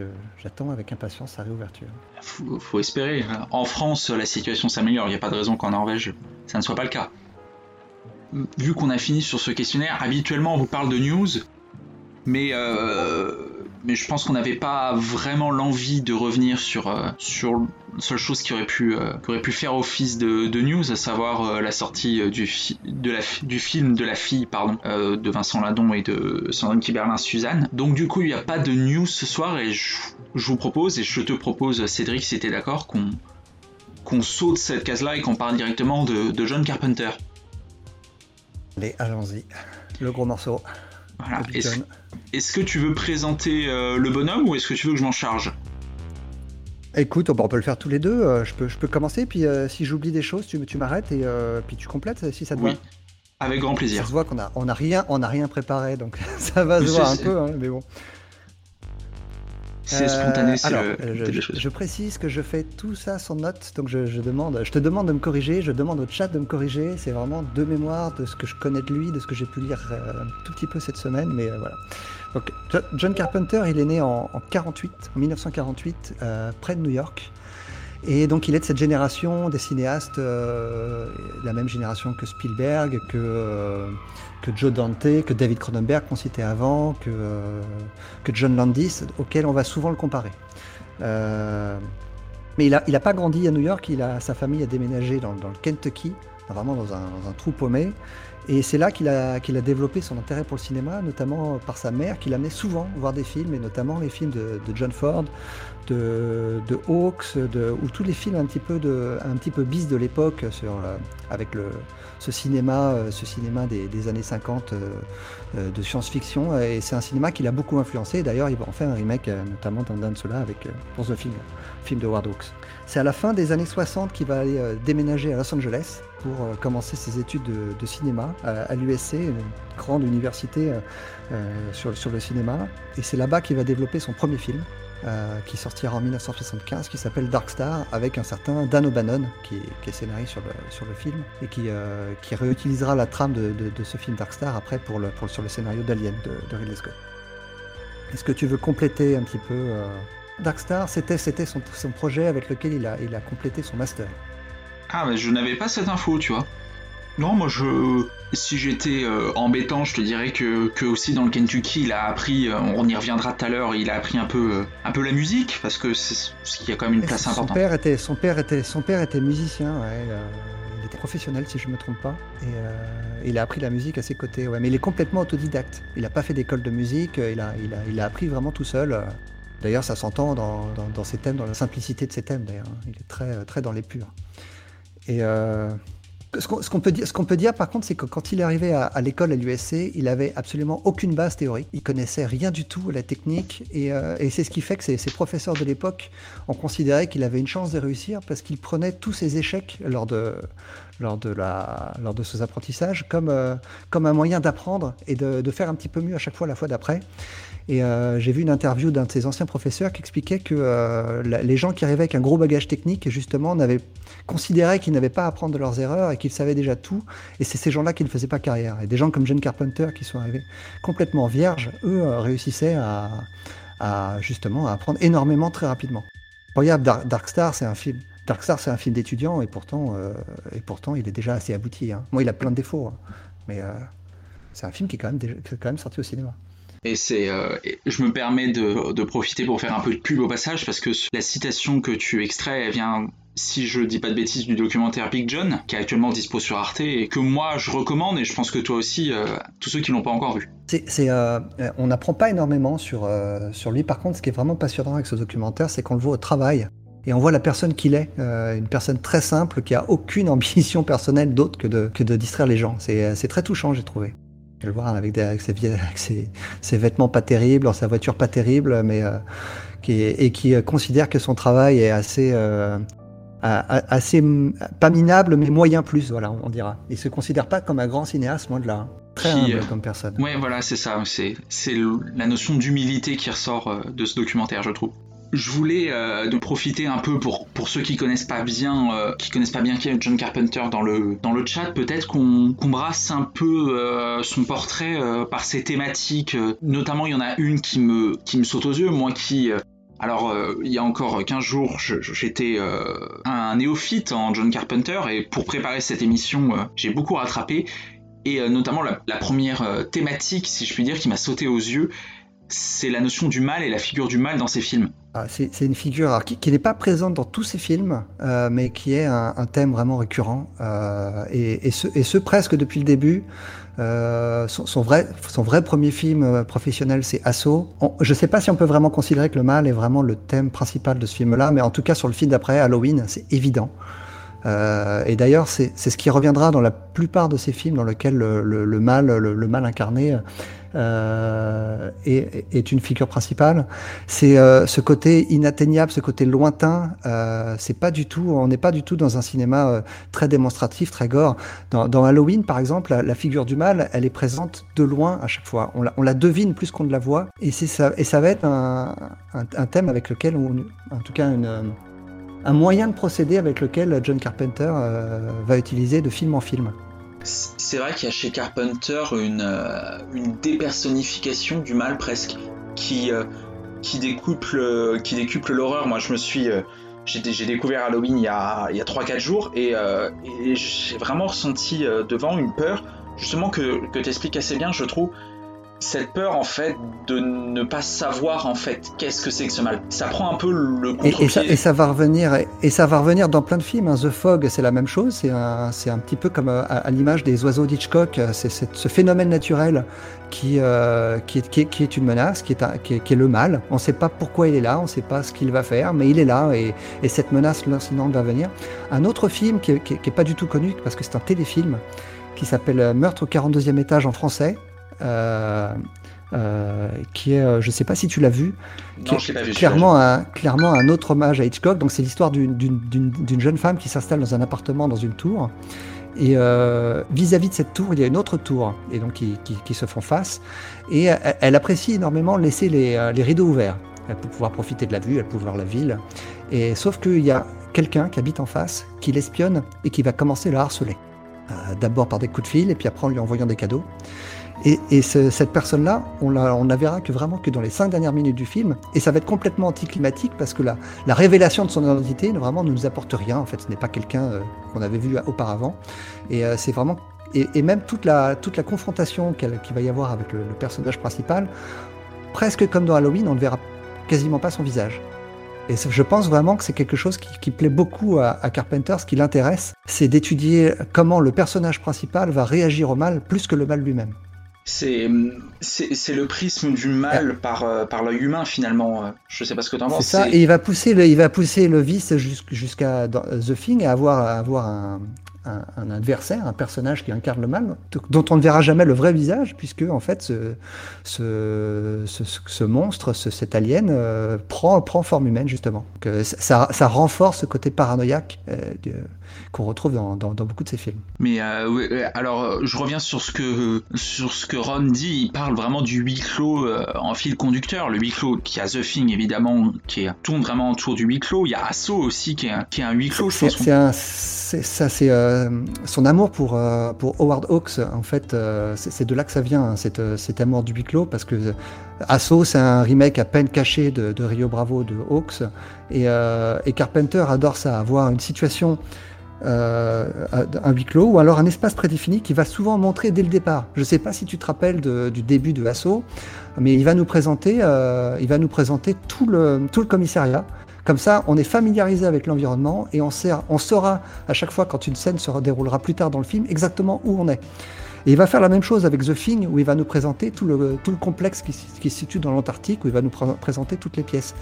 j'attends avec impatience sa réouverture. Faut, faut espérer. En France, la situation s'améliore. Il n'y a pas de raison qu'en Norvège, ça ne soit pas le cas. Vu qu'on a fini sur ce questionnaire, habituellement on vous parle de news, mais euh, mais je pense qu'on n'avait pas vraiment l'envie de revenir sur, euh, sur la seule chose qui aurait pu, euh, aurait pu faire office de, news, à savoir euh, la sortie du, film de la fille pardon, de Vincent Ladon et de Sandrine Kiberlin Suzanne. Donc du coup, il n'y a pas de news ce soir et je, vous propose, et je te propose, Cédric, si t'es d'accord, qu'on qu'on saute cette case-là et qu'on parle directement de John Carpenter. Allez, allons-y. Le gros morceau. Voilà. Est-ce que tu veux présenter euh, le bonhomme ou est-ce que tu veux que je m'en charge? Écoute, on peut le faire tous les deux. Euh, je, peux, je peux commencer, puis euh, si j'oublie des choses, tu, tu m'arrêtes et puis tu complètes si ça te oui. Avec grand plaisir. Ça se voit qu'on a, on a, rien, on a rien préparé, donc ça va se voir un peu, hein, mais bon. C'est spontané, c'est je, précise que je fais tout ça sans note, donc je, demande, je te demande de me corriger, je demande au chat de me corriger. C'est vraiment de mémoire de ce que je connais de lui, de ce que j'ai pu lire euh, un tout petit peu cette semaine, mais euh, voilà. Donc, John Carpenter, il est né en, 48, en 1948, euh, près de New York. Et donc il est de cette génération des cinéastes, la même génération que Spielberg, que que Joe Dante, que David Cronenberg qu'on citait avant, que, euh, que John Landis, auquel on va souvent le comparer. Euh, mais il n'a il a pas grandi à New York, il a, sa famille a déménagé dans, dans le Kentucky, vraiment dans un, dans un, trou paumé. Et c'est là qu'il a, qu'il a développé son intérêt pour le cinéma, notamment par sa mère, qui l'amenait souvent voir des films, et notamment les films de, John Ford, de, de Hawks, de, ou tous les films un petit peu, de, un petit peu bis de l'époque, sur, euh, avec le, ce cinéma, euh, ce cinéma des, années 50 euh, euh, de science-fiction. Et c'est un cinéma qui l'a beaucoup influencé. D'ailleurs, il va en faire un remake, notamment dans Dan Sola avec pour The Film, film de Ward. C'est à la fin des années 60 qu'il va aller déménager à Los Angeles pour commencer ses études de, cinéma à, l'USC, une grande université sur le cinéma. Et c'est là-bas qu'il va développer son premier film, euh, qui sortira en 1975, qui s'appelle Dark Star, avec un certain Dan O'Bannon, qui, est scénariste sur le, film, et qui, euh, réutilisera la trame de, de, ce film Dark Star après sur le scénario d'Alien de, Ridley Scott. Est-ce que tu veux compléter un petit peu euh... Dark Star, c'était son, son, projet avec lequel il a, il a complété son master. Ah, mais je n'avais pas cette info, tu vois. Non, moi je. Si j'étais euh, embêtant, je te dirais que, que, aussi dans le Kentucky, il a appris, euh, on y reviendra tout à l'heure, il a appris un peu, euh, un peu la musique, parce que c'est ce qui a quand même une place son importante. Père était, son, père était, son père était musicien, ouais, il était professionnel si je ne me trompe pas, et il a appris la musique à ses côtés, ouais, mais il est complètement autodidacte. Il n'a pas fait d'école de musique, il a, il, a, il a appris vraiment tout seul. D'ailleurs, ça s'entend dans, dans, dans, ses thèmes, dans la simplicité de ses thèmes, d'ailleurs. Il est très, très dans l'épure. Et ce qu'on peut, dire, peut dire par contre, c'est que quand il est arrivé à, l'école à l'USC, il avait absolument aucune base théorique. Il connaissait rien du tout à la technique et, euh, c'est ce qui fait que ses, professeurs de l'époque ont considéré qu'il avait une chance de réussir parce qu'il prenait tous ses échecs lors de, lors de, la, lors de ses apprentissages comme, euh, comme un moyen d'apprendre et de, faire un petit peu mieux à chaque fois la fois d'après. Et euh, j'ai vu une interview d'un de ses anciens professeurs qui expliquait que les gens qui arrivaient avec un gros bagage technique, justement, n'avaient considéré qu'ils n'avaient pas à apprendre de leurs erreurs et qu'ils savaient déjà tout. Et c'est ces gens-là qui ne faisaient pas carrière. Et des gens comme John Carpenter qui sont arrivés complètement vierges, eux euh, réussissaient à, justement à apprendre énormément très rapidement. Regarde, Dark, Star, c'est un film. Dark Star, c'est un film d'étudiant et pourtant, et pourtant, il est déjà assez abouti. Hein. Moi, il a plein de défauts, hein. mais c'est un film qui est quand même, sorti au cinéma. Et c'est, euh, je me permets de, profiter pour faire un peu de pub au passage parce que la citation que tu extrais, elle vient, si je dis pas de bêtises, du documentaire Big John, qui est actuellement dispo sur Arte et que moi je recommande et je pense que toi aussi, euh, tous ceux qui l'ont pas encore vu. Euh, on n'apprend pas énormément sur, sur lui. Par contre, ce qui est vraiment passionnant avec ce documentaire, c'est qu'on le voit au travail et on voit la personne qu'il est, une personne très simple qui a aucune ambition personnelle d'autre que de, que de distraire les gens. C'est, très touchant, j'ai trouvé le voir avec, ses, vêtements pas terribles, sa voiture pas terrible, mais euh, qui et qui euh, considère que son travail est assez, euh, assez pas minable, mais moyen plus, voilà, on dira. Il se considère pas comme un grand cinéaste, loin de là. Hein. Très humble comme personne. Ouais, voilà, c'est ça. C'est la notion d'humilité qui ressort de ce documentaire, je trouve. je voulais euh, de profiter un peu pour, pour ceux qui connaissent pas bien euh, qui connaissent pas bien qui est John Carpenter dans le dans le chat peut-être qu'on brasse un peu euh, son portrait par ses thématiques notamment il y en a une qui me qui me saute aux yeux moi qui alors, il y a encore 15 jours, j'étais un néophyte en John Carpenter et pour préparer cette émission, j'ai beaucoup rattrapé. Et notamment, la, première thématique, si je puis dire, qui m'a sauté aux yeux, c'est la notion du mal et la figure du mal dans ces films. Ah, c'est une figure qui, n'est pas présente dans tous ces films, euh, mais qui est un, thème vraiment récurrent. Euh, et, ce, presque depuis le début. Euh, son, vrai, son vrai premier film professionnel, c'est Assaut. je ne sais pas si on peut vraiment considérer que le mal est vraiment le thème principal de ce film-là, mais en tout cas sur le film d'après, Halloween, c'est évident. et d'ailleurs, c'est ce qui reviendra dans la plupart de ces films dans lesquels le, mal, le, mal incarné euh, est, une figure principale. C'est euh, ce côté inatteignable, ce côté lointain. Euh, c'est pas du tout, on n'est pas du tout dans un cinéma très démonstratif, très gore. Dans, Halloween, par exemple, la, figure du mal, elle est présente de loin à chaque fois. On la, devine plus qu'on ne la voit, et ça, va être un, thème avec lequel, on, en tout cas, un moyen de procéder avec lequel John Carpenter va utiliser de film en film. C'est vrai qu'il y a chez Carpenter une, euh, dépersonnification du mal presque, qui, euh, qui découple, qui décuple l'horreur. Moi, je me suis. Euh, j'ai découvert Halloween il y a, il y a 3-4 jours et, et j'ai vraiment ressenti devant une peur, justement, que, que tu expliques assez bien, je trouve cette peur en fait de ne pas savoir en fait qu'est-ce que c'est que ce mal. Ça prend un peu le contre et, et, ça, et, ça, va revenir et ça va revenir dans plein de films. Hein. The Fog, c'est la même chose. C'est un, c'est un petit peu comme euh, à, l'image des oiseaux d'Hitchcock. C'est, ce phénomène naturel qui, euh, qui, est, qui, est, une menace, qui est, qui est, le mal. On ne sait pas pourquoi il est là, on ne sait pas ce qu'il va faire, mais il est là et, et cette menace sinon va venir. Un autre film qui n'est pas du tout connu parce que c'est un téléfilm qui s'appelle Meurtre au 42e étage en français euh, euh, qui est, euh, je ne sais pas si tu l'as vu, non, pas vu, clairement, un, clairement un autre hommage à Hitchcock. Donc c'est l'histoire d'une jeune femme qui s'installe dans un appartement dans une tour. Et vis-à-vis de cette tour, il y a une autre tour, et donc qui, qui, se font face. Et elle, apprécie énormément laisser les, les, rideaux ouverts. Elle peut pouvoir profiter de la vue, elle peut voir la ville. Et sauf qu'il y a quelqu'un qui habite en face, qui l'espionne et qui va commencer à la harceler. D'abord par des coups de fil, et puis après en lui envoyant des cadeaux. Et, cette personne-là, on la, on verra que vraiment que dans les cinq dernières minutes du film, et ça va être complètement anticlimatique parce que la, la révélation de son identité vraiment ne nous apporte rien. En fait, ce n'est pas quelqu'un euh, qu'on avait vu auparavant, et euh, c'est vraiment et, même toute la toute la confrontation qu'il va y avoir avec le, personnage principal, presque comme dans Halloween, on ne verra quasiment pas son visage. Et je pense vraiment que c'est quelque chose qui, plaît beaucoup à, à Carpenter. Ce qui l'intéresse, c'est d'étudier comment le personnage principal va réagir au mal plus que le mal lui-même c'est c'est le prisme du mal par euh, par l'œil humain finalement. Je sais pas ce que tu en penses. C'est ça. Et il va pousser le il va pousser le vice jusqu'à The Thing à avoir avoir un, un, adversaire, un personnage qui incarne le mal, dont on ne verra jamais le vrai visage, puisque en fait ce, ce, ce, monstre, cet alien, euh, prend, prend forme humaine justement. Que ça, ça, renforce ce côté paranoïaque euh, qu'on retrouve dans, dans, beaucoup de ces films. Mais euh, alors, je reviens sur ce que sur ce que Ron dit. Il parle vraiment du huis clos en fil conducteur. Le huis clos qui a The Thing évidemment, qui tourne vraiment autour du huis clos. Il y a Asso aussi qui est un, qui est un huis clos. C'est ça, c'est euh, son amour pour, euh, pour Howard Hawks. En fait, euh, c'est de là que ça vient, hein, cet amour du huis clos, parce que Asso, c'est un remake à peine caché de, Rio Bravo de Hawks. Et, et, Carpenter adore ça, avoir une situation, un huis clos, ou alors un espace prédéfini qui va souvent montrer dès le départ. Je ne sais pas si tu te rappelles du début de Asso, mais il va nous présenter, il va nous présenter tout le, tout le commissariat comme ça, on est familiarisé avec l'environnement et on, on saura à chaque fois quand une scène se déroulera plus tard dans le film exactement où on est. Et il va faire la même chose avec The Thing, où il va nous présenter tout le, tout le complexe qui, se situe dans l'Antarctique, où il va nous présenter toutes les pièces.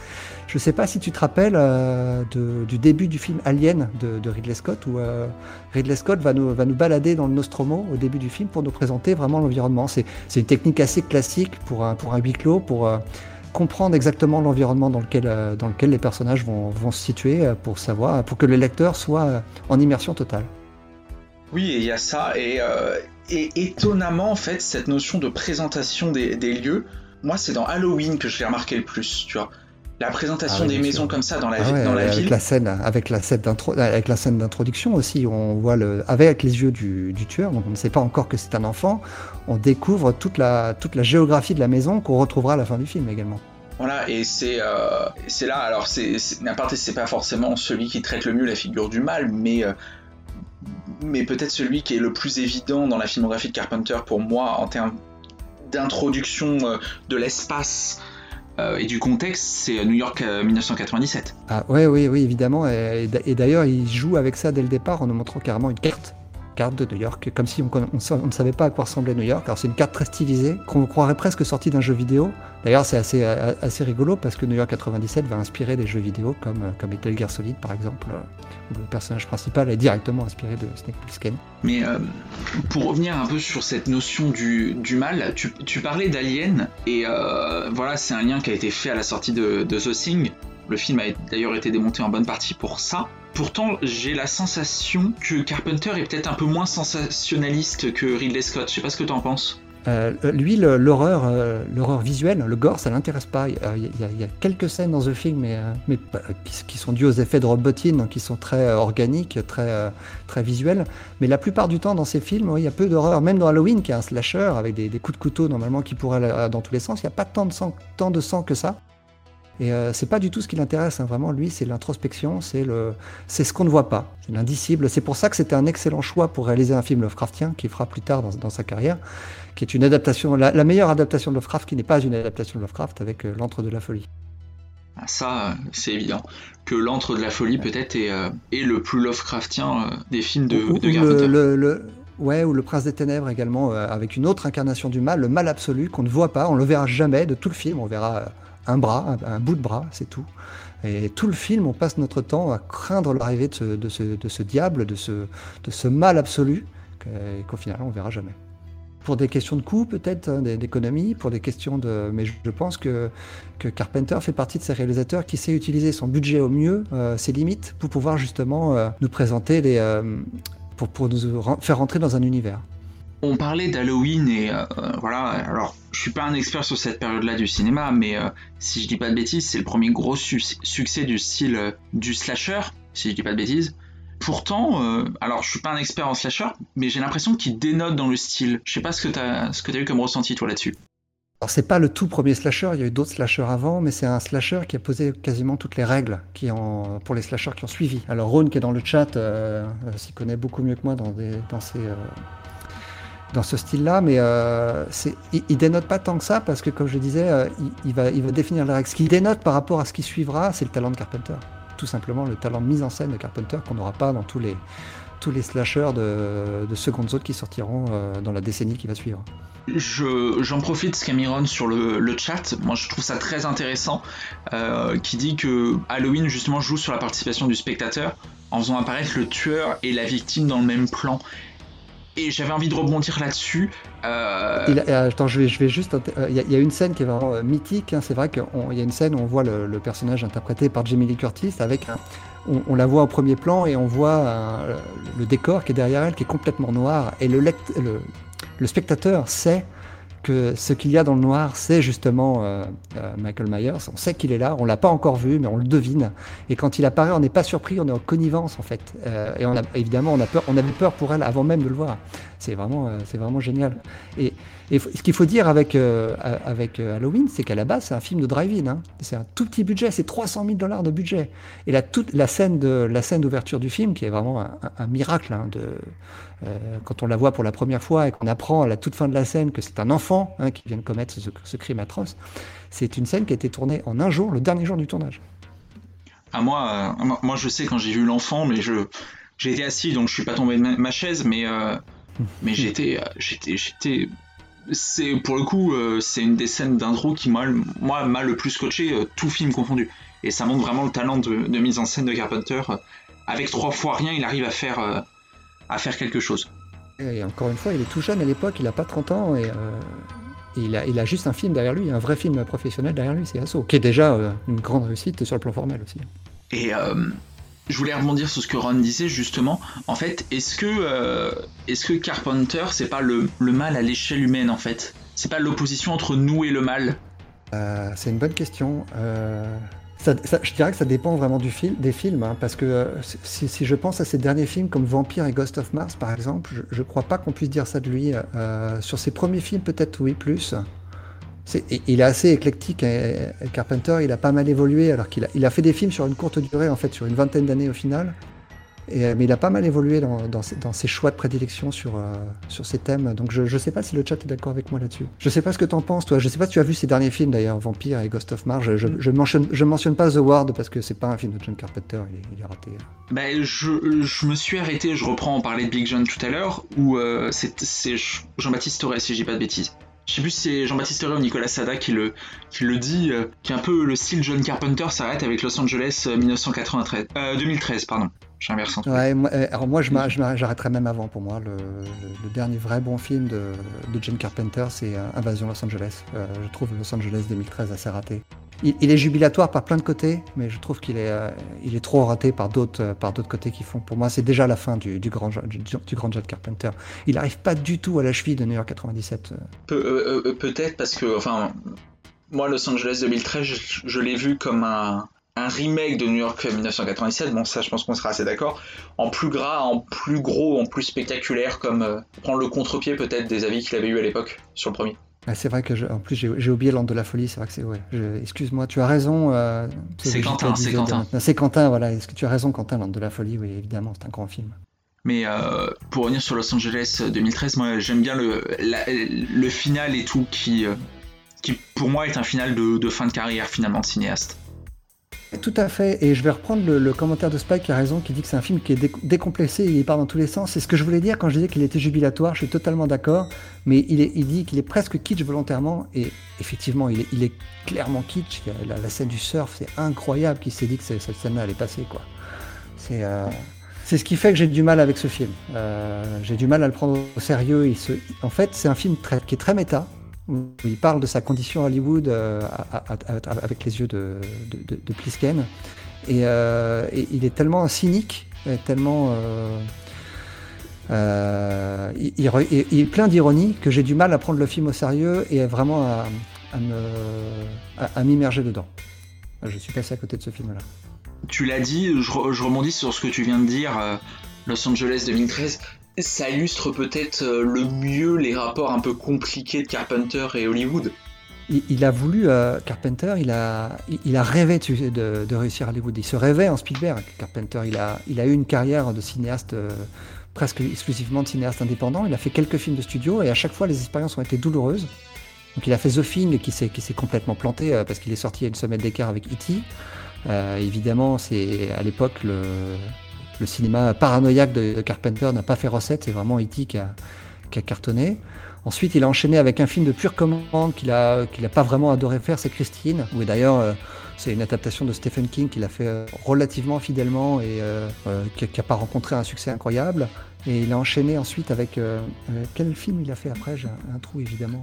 Je ne sais pas si tu te rappelles euh, du début du film Alien de, Ridley Scott, où euh, Ridley Scott va nous, va nous balader dans le Nostromo au début du film pour nous présenter vraiment l'environnement. C'est une technique assez classique pour un, pour un huis clos, pour... Euh, comprendre exactement l'environnement dans lequel, dans lequel les personnages vont, vont se situer pour savoir, pour que le lecteur soit en immersion totale. Oui, il y a ça, et, et, étonnamment, en fait, cette notion de présentation des, des lieux, moi, c'est dans Halloween que je l'ai remarqué le plus, tu vois. la présentation Ah des maisons comme ça dans la, Ah ouais, dans la avec ville. la scène, avec la scène d'intro, avec la scène d'introduction aussi, on voit le, avec les yeux du, du tueur, donc on ne sait pas encore que c'est un enfant. On découvre toute la toute la géographie de la maison qu'on retrouvera à la fin du film également. Voilà, et c'est euh, là, alors c'est n'importe, c'est pas forcément celui qui traite le mieux la figure du mal, mais euh, mais peut-être celui qui est le plus évident dans la filmographie de Carpenter pour moi en termes d'introduction euh, de l'espace euh, et du contexte, c'est New York euh, 1997. Ah ouais, oui, oui, évidemment. Et d'ailleurs, il joue avec ça dès le départ en nous montrant carrément une carte, carte de New York, comme si on, ne savait pas à quoi ressemblait New York. Alors c'est une carte très stylisée qu'on croirait presque sortie d'un jeu vidéo. D'ailleurs, c'est assez, assez rigolo parce que New York 97 va inspirer des jeux vidéo comme, euh, comme Metal Gear Solid par exemple, euh, où le personnage principal est directement inspiré de Snake Plissken. Mais euh, pour revenir un peu sur cette notion du, du mal, tu, tu parlais d'Alien, et voilà, c'est un lien qui a été fait à la sortie de, de The Thing. Le film a d'ailleurs été démonté en bonne partie pour ça. Pourtant, j'ai la sensation que Carpenter est peut-être un peu moins sensationnaliste que Ridley Scott. Je sais pas ce que t'en penses. Euh, lui, l'horreur, euh, l'horreur visuelle, le gore, ça l'intéresse pas. Il y, a- quelques scènes dans Thing, mais, euh, qui, sont dues aux effets de Rob Bottin, hein, qui sont très organiques, très, très visuels. Mais la plupart du temps, dans ces films, il y a peu d'horreur. Même dans Halloween, qui est un slasher avec des, coups de couteau normalement qui pourraient aller dans tous les sens, il n'y a pas tant de sang que ça. Et euh, c'est pas du tout ce qui l'intéresse, hein. vraiment. Lui, c'est l'introspection, c'est le, c'est ce qu'on ne voit pas, c'est l'indicible. C'est pour ça que c'était un excellent choix pour réaliser un film Lovecraftien qu'il fera plus tard dans, dans sa carrière, qui est une adaptation, la, la meilleure adaptation de Lovecraft, qui n'est pas une adaptation de Lovecraft, avec euh, L'Antre de la Folie. Ah, Ça, c'est évident. Que L'Antre de la Folie, peut-être, est, euh, est le plus Lovecraftien euh, des films de, Ou- de le, le- le- ouais, ou le Prince des Ténèbres également, euh, avec une autre incarnation du mal, le mal absolu qu'on ne voit pas, on le verra jamais de tout le film. On verra un bras, un, bout de bras, c'est tout. Et tout le film, on passe notre temps à craindre l'arrivée de ce, diable, de ce, mal absolu, qu'au final, on verra jamais. Pour des questions de coût, peut-être, hein, d'économie, pour des questions de. Mais je, pense que, Carpenter fait partie de ces réalisateurs qui sait utiliser son budget au mieux, euh, ses limites, pour pouvoir justement euh, nous présenter les. euh, pour, pour nous faire rentrer dans un univers. On parlait d'Halloween et euh, voilà. Alors, je suis pas un expert sur cette période-là du cinéma, mais euh, si je dis pas de bêtises, c'est le premier gros su- succès du style euh, du slasher, si je dis pas de bêtises. Pourtant, alors je suis pas un expert en slasher, mais j'ai l'impression qu'il dénote dans le style. Je sais pas ce que t'as ce que eu comme ressenti toi là-dessus. Alors c'est pas le tout premier slasher, il y a eu d'autres slashers avant, mais c'est un slasher qui a posé quasiment toutes les règles qui ont, pour les slashers qui ont suivi. Alors Ron qui est dans le chat s'y connaît beaucoup mieux que moi dans, des, ces, dans ce style-là, mais euh, il, dénote pas tant que ça parce que comme je disais, euh, il, va, définir les règles. Ce qui dénote par rapport à ce qui suivra, c'est le talent de Carpenter. Tout simplement le talent de mise en scène de Carpenter qu'on n'aura pas dans tous les, tous slashers de, de seconde zone qui sortiront euh, dans la décennie qui va suivre. Je, j'en profite, Cameron, sur le, chat. Moi, je trouve ça très intéressant. qui dit que Halloween, justement, joue sur la participation du spectateur en faisant apparaître le tueur et la victime dans le même plan. Et j'avais envie de rebondir là-dessus. Euh, euh, attends, je vais, je vais juste. euh, Il y, a- une scène qui est vraiment mythique. hein. C'est vrai qu'il y a une scène où on voit le, personnage interprété par Jamie Lee Curtis avec. On, la voit au premier plan et on voit le décor qui est derrière elle qui est complètement noir. Et le, le spectateur sait que ce qu'il y a dans le noir, c'est justement euh, euh, Michael Myers. On sait qu'il est là, on l'a pas encore vu, mais on le devine. Et quand il apparaît, on n'est pas surpris, on est en connivence en fait. Euh, et on a, évidemment, on a peur, on avait peur pour elle avant même de le voir. C'est vraiment, euh, c'est vraiment génial. Et, et ce qu'il faut dire avec, euh, avec euh, Halloween, c'est qu'à la base, c'est un film de drive-in. hein. C'est un tout petit budget, c'est 300 000 dollars de budget. Et la, toute, la scène d'ouverture du film, qui est vraiment un, miracle, hein, de, quand on la voit pour la première fois et qu'on apprend à la toute fin de la scène que c'est un enfant hein, qui vient de commettre ce, crime atroce, c'est une scène qui a été tournée en un jour, le dernier jour du tournage. à moi, moi- je sais quand j'ai vu l'enfant, mais j'ai été assis, donc je suis pas tombé de ma, chaise, mais mais j'étais euh, j'étais j'étais c'est pour le coup euh, c'est une des scènes d'intro qui moi moi m'a le plus scotché euh, tout film confondu et ça montre vraiment le talent de, de mise en scène de Carpenter avec trois fois rien il arrive à faire euh, à faire quelque chose Et encore une fois, il est tout jeune à l'époque, il a pas 30 ans et, et il, a, il a juste un film derrière lui, un vrai film professionnel derrière lui, c'est Asso, qui est déjà une grande réussite sur le plan formel aussi. Et euh, je voulais rebondir sur ce que Ron disait justement. En fait, est-ce que, euh, est-ce que Carpenter, c'est pas le, le mal à l'échelle humaine en fait? C'est pas l'opposition entre nous et le mal? Euh, c'est une bonne question. Euh, je dirais que ça dépend vraiment du des films, hein, parce que euh, si, je pense à ses derniers films comme Vampire et Ghost of Mars, par exemple, je ne crois pas qu'on puisse dire ça de lui. Sur ses premiers films, peut-être oui, plus. Il est assez éclectique. Hein, Carpenter, il a pas mal évolué, alors qu'il a, il a fait des films sur une courte durée, en fait, sur une vingtaine d'années au final. Euh, mais il a pas mal évolué dans, ses, choix de prédilection sur, euh, sur ces thèmes. Donc je ne sais pas si le chat est d'accord avec moi là-dessus. Je sais pas ce que tu en penses, toi. Je sais pas si tu as vu ses derniers films d'ailleurs, Vampire et Ghost of Mars. Je, je, mentionne, je mentionne pas The Ward parce que c'est pas un film de John Carpenter, il est, raté. Ben, je, je, me suis arrêté, je reprends, en parler de Big John tout à l'heure, où euh, c'est Jean-Baptiste Torres, si je dis pas de bêtises. Je sais plus si c'est Jean-Baptiste Torres ou Nicolas Sada qui le, qui le dit, qui est un peu le style John Carpenter s'arrête avec Los Angeles 1993, 2013, pardon. J'inverse ouais, moi, euh, alors moi, j'arrêterais même avant pour moi. Le, dernier vrai bon film de, de John Carpenter, c'est euh, Invasion Los Angeles. Euh, je trouve Los Angeles 2013 assez raté. Il, est jubilatoire par plein de côtés, mais je trouve qu'il est, il est trop raté par d'autres, par d'autres côtés qui font. Pour moi, c'est déjà la fin du, du grand, du, grand John Carpenter. Il n'arrive pas du tout à la cheville de New York 97. peut-être parce que, enfin, moi, Los Angeles 2013, je l'ai vu comme un un remake de New York 1997, bon ça je pense qu'on sera assez d'accord, en plus gras, en plus gros, en plus spectaculaire, comme euh, prendre le contre-pied peut-être des avis qu'il avait eu à l'époque sur le premier. c'est vrai que en plus j'ai oublié l'ordre de la folie, c'est vrai que c'est ouais. Excuse-moi, tu as raison. Euh, c'est Quentin, c'est Quentin. C'est Quentin, voilà. Est-ce que tu as raison, Quentin, l'ordre de la folie, oui évidemment, c'est un grand film. Mais euh, pour revenir sur Los Angeles 2013, moi j'aime bien le, le final et tout qui, qui pour moi est un final de, de fin de carrière finalement de cinéaste. Tout à fait, et je vais reprendre le, commentaire de Spike qui a raison, qui dit que c'est un film qui est décomplexé et il part dans tous les sens. C'est ce que je voulais dire quand je disais qu'il était jubilatoire, je suis totalement d'accord, mais il, dit qu'il est presque kitsch volontairement, et effectivement, il est, clairement kitsch. La, scène du surf, c'est incroyable qu'il s'est dit que cette scène-là allait passer. euh, c'est ce qui fait que j'ai du mal avec ce film. Euh, j'ai du mal à le prendre au sérieux. En fait, c'est un film qui est très méta, où il parle de sa condition Hollywood euh, avec les yeux de, de, Plisken. Euh, et, il est tellement cynique, tellement. Euh, il, est plein d'ironie que j'ai du mal à prendre le film au sérieux et vraiment à, à m'immerger dedans. Je suis passé à côté de ce film-là. Tu l'as dit, je, rebondis sur ce que tu viens de dire. Los Angeles 2013, ça illustre peut-être euh, le mieux les rapports un peu compliqués de Carpenter et Hollywood. Il, a voulu, euh, Carpenter, il a, rêvé de, réussir à Hollywood. Il se rêvait en Spielberg. Carpenter, il a, eu une carrière de cinéaste, euh, presque exclusivement de cinéaste indépendant. Il a fait quelques films de studio et à chaque fois, les expériences ont été douloureuses. Donc il a fait The Thing qui s'est, qui s'est complètement planté parce qu'il est sorti à une semaine d'écart avec E.T. évidemment, c'est à l'époque le, le cinéma paranoïaque de Carpenter n'a pas fait recette, c'est vraiment E.T. qui a, cartonné. Ensuite, il a enchaîné avec un film de pure commande qu'il n'a a pas vraiment adoré faire, c'est Christine, où d'ailleurs euh, c'est une adaptation de Stephen King qu'il a fait euh, relativement fidèlement et euh, qui n'a pas rencontré un succès incroyable. Et il a enchaîné ensuite avec quel film il a fait après? J'ai un, trou évidemment.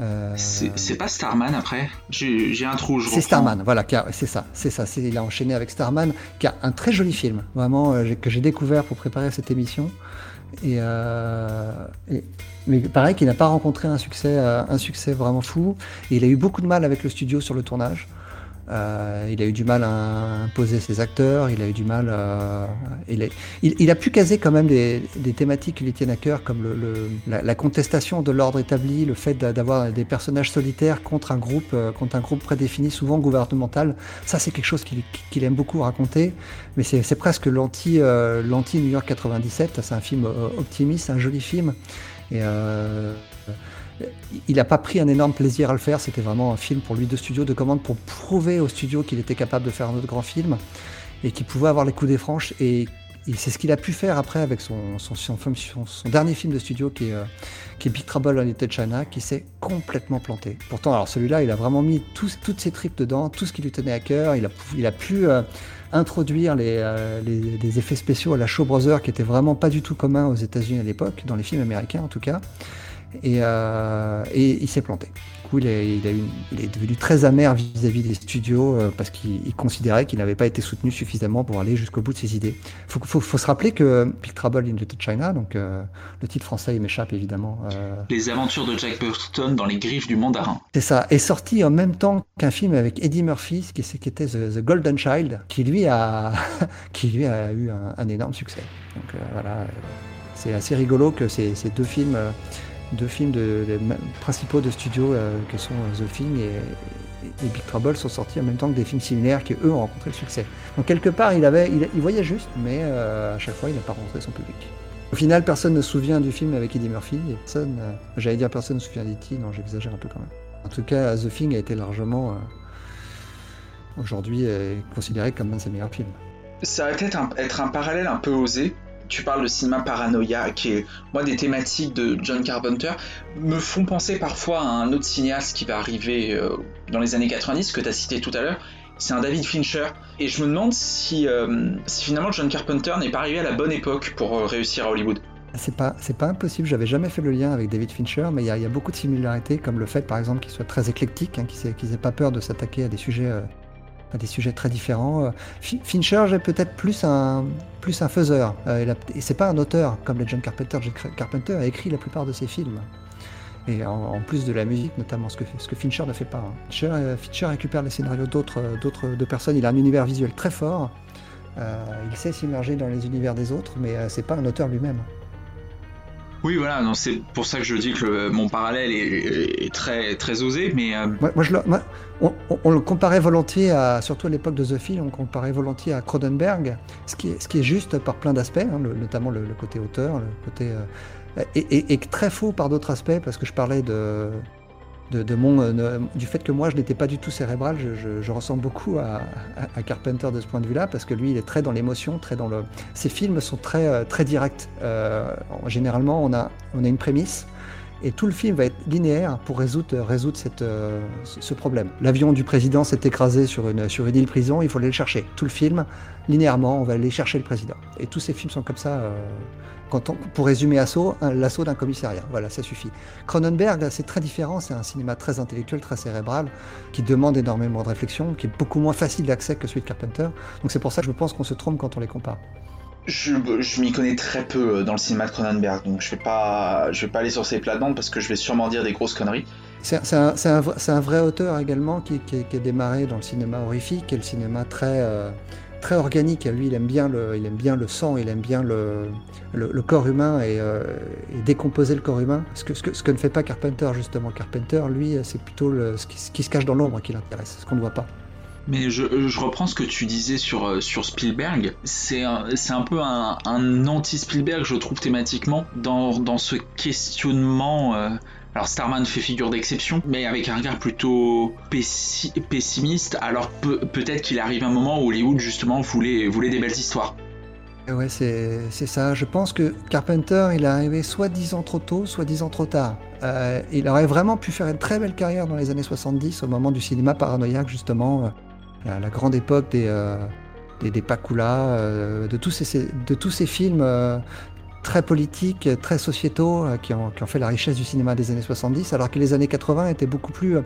Euh, c'est pas Starman après J'ai un trou, je C'est Starman, voilà, c'est ça, c'est ça. Il a enchaîné avec Starman, qui a un très joli film, vraiment, euh, que j'ai découvert pour préparer cette émission. Euh, et, mais pareil, qui n'a pas rencontré un succès, un succès vraiment fou. Et il a eu beaucoup de mal avec le studio sur le tournage. Euh, il a eu du mal à imposer ses acteurs, il a eu du mal à... il, a, pu caser quand même des, thématiques qui lui tiennent à cœur, comme le, la, contestation de l'ordre établi, le fait d'avoir des personnages solitaires contre un groupe, euh, contre un groupe prédéfini, souvent gouvernemental. Ça, c'est quelque chose qu'il aime beaucoup raconter, mais c'est presque euh, New York 97. C'est un film optimiste, un joli film. Et il n'a pas pris un énorme plaisir à le faire, c'était vraiment un film pour lui de studio, de commande, pour prouver au studio qu'il était capable de faire un autre grand film et qu'il pouvait avoir les coups des franches. Et, c'est ce qu'il a pu faire après avec son, dernier film de studio qui est, euh, qui est Big Trouble in Little China, qui s'est complètement planté. Pourtant, alors celui-là, il a vraiment mis toutes ses tripes dedans, tout ce qui lui tenait à cœur. Il a, pu euh, introduire euh, les, effets spéciaux à la Show Brother, qui était vraiment pas du tout commun aux États-Unis à l'époque, dans les films américains en tout cas. Et, et il s'est planté il, est, devenu très amer vis-à-vis des studios euh, parce qu'il considérait qu'il n'avait pas été soutenu suffisamment pour aller jusqu'au bout de ses idées. Il faut, se rappeler que Big Trouble in Little China, donc euh, le titre français il m'échappe évidemment. Euh, Les aventures de Jack Burton dans les griffes du mandarin. C'est ça, est sorti en même temps qu'un film avec Eddie Murphy, qui, qui était The, Golden Child, qui lui a, qui lui a eu un, énorme succès. Donc voilà, c'est assez rigolo que ces, ces deux films deux films principaux de studio euh, que sont euh, The Thing et, Big Trouble sont sortis en même temps que des films similaires qui eux ont rencontré le succès. Donc quelque part il avait, il, voyait juste, mais euh, à chaque fois il n'a pas rencontré son public. Au final, personne ne se souvient du film avec Eddie Murphy. Et personne, j'allais dire personne ne se souvient d'E.T. Non, j'exagère un peu quand même. En tout cas, The Thing a été largement aujourd'hui considéré comme un de ses meilleurs films. Ça va peut-être être un parallèle un peu osé, tu parles de cinéma paranoïa, qui est, moi, des thématiques de John Carpenter, me font penser parfois à un autre cinéaste qui va arriver euh, dans les années 90, que tu as cité tout à l'heure. C'est un David Fincher. Et je me demande si, euh, finalement John Carpenter n'est pas arrivé à la bonne époque pour euh, réussir à Hollywood. C'est pas, c'est pas impossible, j'avais jamais fait le lien avec David Fincher, mais il y, a beaucoup de similarités, comme le fait par exemple qu'il soit très éclectique, hein, qu'il n'ait pas peur de s'attaquer à des sujets des sujets très différents. Euh, Fincher j'ai peut-être plus un, plus un faiseur. Euh, et c'est pas un auteur comme les John Carpenter. John Carpenter a écrit la plupart de ses films. Et en, plus de la musique, notamment, ce que, Fincher ne fait pas. Hein. Euh, Fincher, récupère les scénarios d'autres, d'autres de personnes. Il a un univers visuel très fort. il sait s'immerger dans les univers des autres, mais c'est pas un auteur lui-même. Oui, voilà, c'est pour ça que je dis que mon parallèle est, très, très osé, mais... Euh, moi, je on, le comparait volontiers, à, surtout à l'époque de The Film, on comparait volontiers à Cronenberg, ce qui est, ce qui est juste par plein d'aspects, hein, notamment le, côté auteur, le côté... Euh, et, très faux par d'autres aspects, parce que je parlais de, de, mon, euh, du fait que moi je n'étais pas du tout cérébral, je, ressemble beaucoup à, Carpenter de ce point de vue-là, parce que lui il est très dans l'émotion, très dans le. Ses films sont très, euh, très directs. Euh, généralement on a, on a une prémisse, et tout le film va être linéaire pour résoudre, résoudre cette, ce problème. L'avion du président s'est écrasé sur une, sur une île prison, il faut aller le chercher. Tout le film, linéairement, on va aller chercher le président. Et tous ces films sont comme ça pour résumer l'assaut d'un commissariat. Voilà, ça suffit. Cronenberg, c'est très différent, c'est un cinéma très intellectuel, très cérébral, qui demande énormément de réflexion, qui est beaucoup moins facile d'accès que celui de Carpenter. Donc c'est pour ça que je pense qu'on se trompe quand on les compare. Je, m'y connais très peu euh, dans le cinéma de Cronenberg, donc je vais pas, je vais pas aller sur ces plates-bandes parce que je vais sûrement dire des grosses conneries. C'est un, vrai auteur également qui, qui, démarré dans le cinéma horrifique et le cinéma très, euh, très organique. Lui, il aime bien le, il aime bien le sang, il aime bien le, le, corps humain euh, et, décomposer le corps humain. Ce que, ce, que, ce que ne fait pas Carpenter, justement. Carpenter, lui, c'est plutôt le, ce, qui, se cache dans l'ombre qui l'intéresse, ce qu'on ne voit pas. Mais je, reprends ce que tu disais sur, euh, sur Spielberg. C'est un, un, peu un, un anti-Spielberg, je trouve, thématiquement, dans, dans ce questionnement. Euh, alors Starman fait figure d'exception, mais avec un regard plutôt pessimiste. Alors peut-être qu'il arrive un moment où Hollywood justement voulait, des belles histoires. Ouais, c'est ça. Je pense que Carpenter, il est arrivé soit dix ans trop tôt, soit dix ans trop tard. Euh, il aurait vraiment pu faire une très belle carrière dans les années 70, au moment du cinéma paranoïaque, justement, euh, la, grande époque des, euh, ces, de tous ces films très politiques, très sociétaux, euh, qui ont, fait la richesse du cinéma des années 70, alors que les années 80 étaient beaucoup plus euh,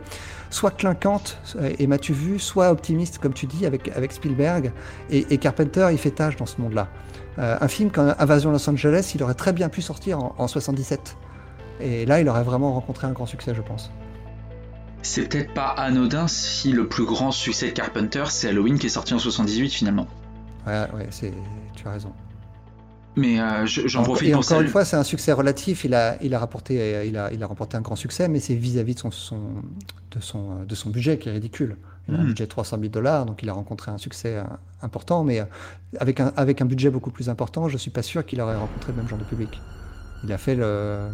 soit clinquantes, euh, et m'as-tu vu, soit optimistes, comme tu dis, avec, avec Spielberg. Et, Carpenter, il fait tâche dans ce monde-là. un film comme Invasion Los Angeles, il aurait très bien pu sortir en, 77. Et là, il aurait vraiment rencontré un grand succès, je pense. C'est peut-être pas anodin si le plus grand succès de Carpenter, c'est Halloween qui est sorti en 78 finalement. Ouais, ouais, tu as raison. Mais euh, j'en profite et encore une fois, c'est un succès relatif. Il a, il a rapporté, euh, il a, il a remporté un grand succès, mais c'est vis-à-vis de son, son, de son, de son budget qui est ridicule. Il a un hmm. budget de 300 000 dollars, donc il a rencontré un succès euh, important, mais avec un, avec un budget beaucoup plus important, je suis pas sûr qu'il aurait rencontré le même genre de public. Il a fait le,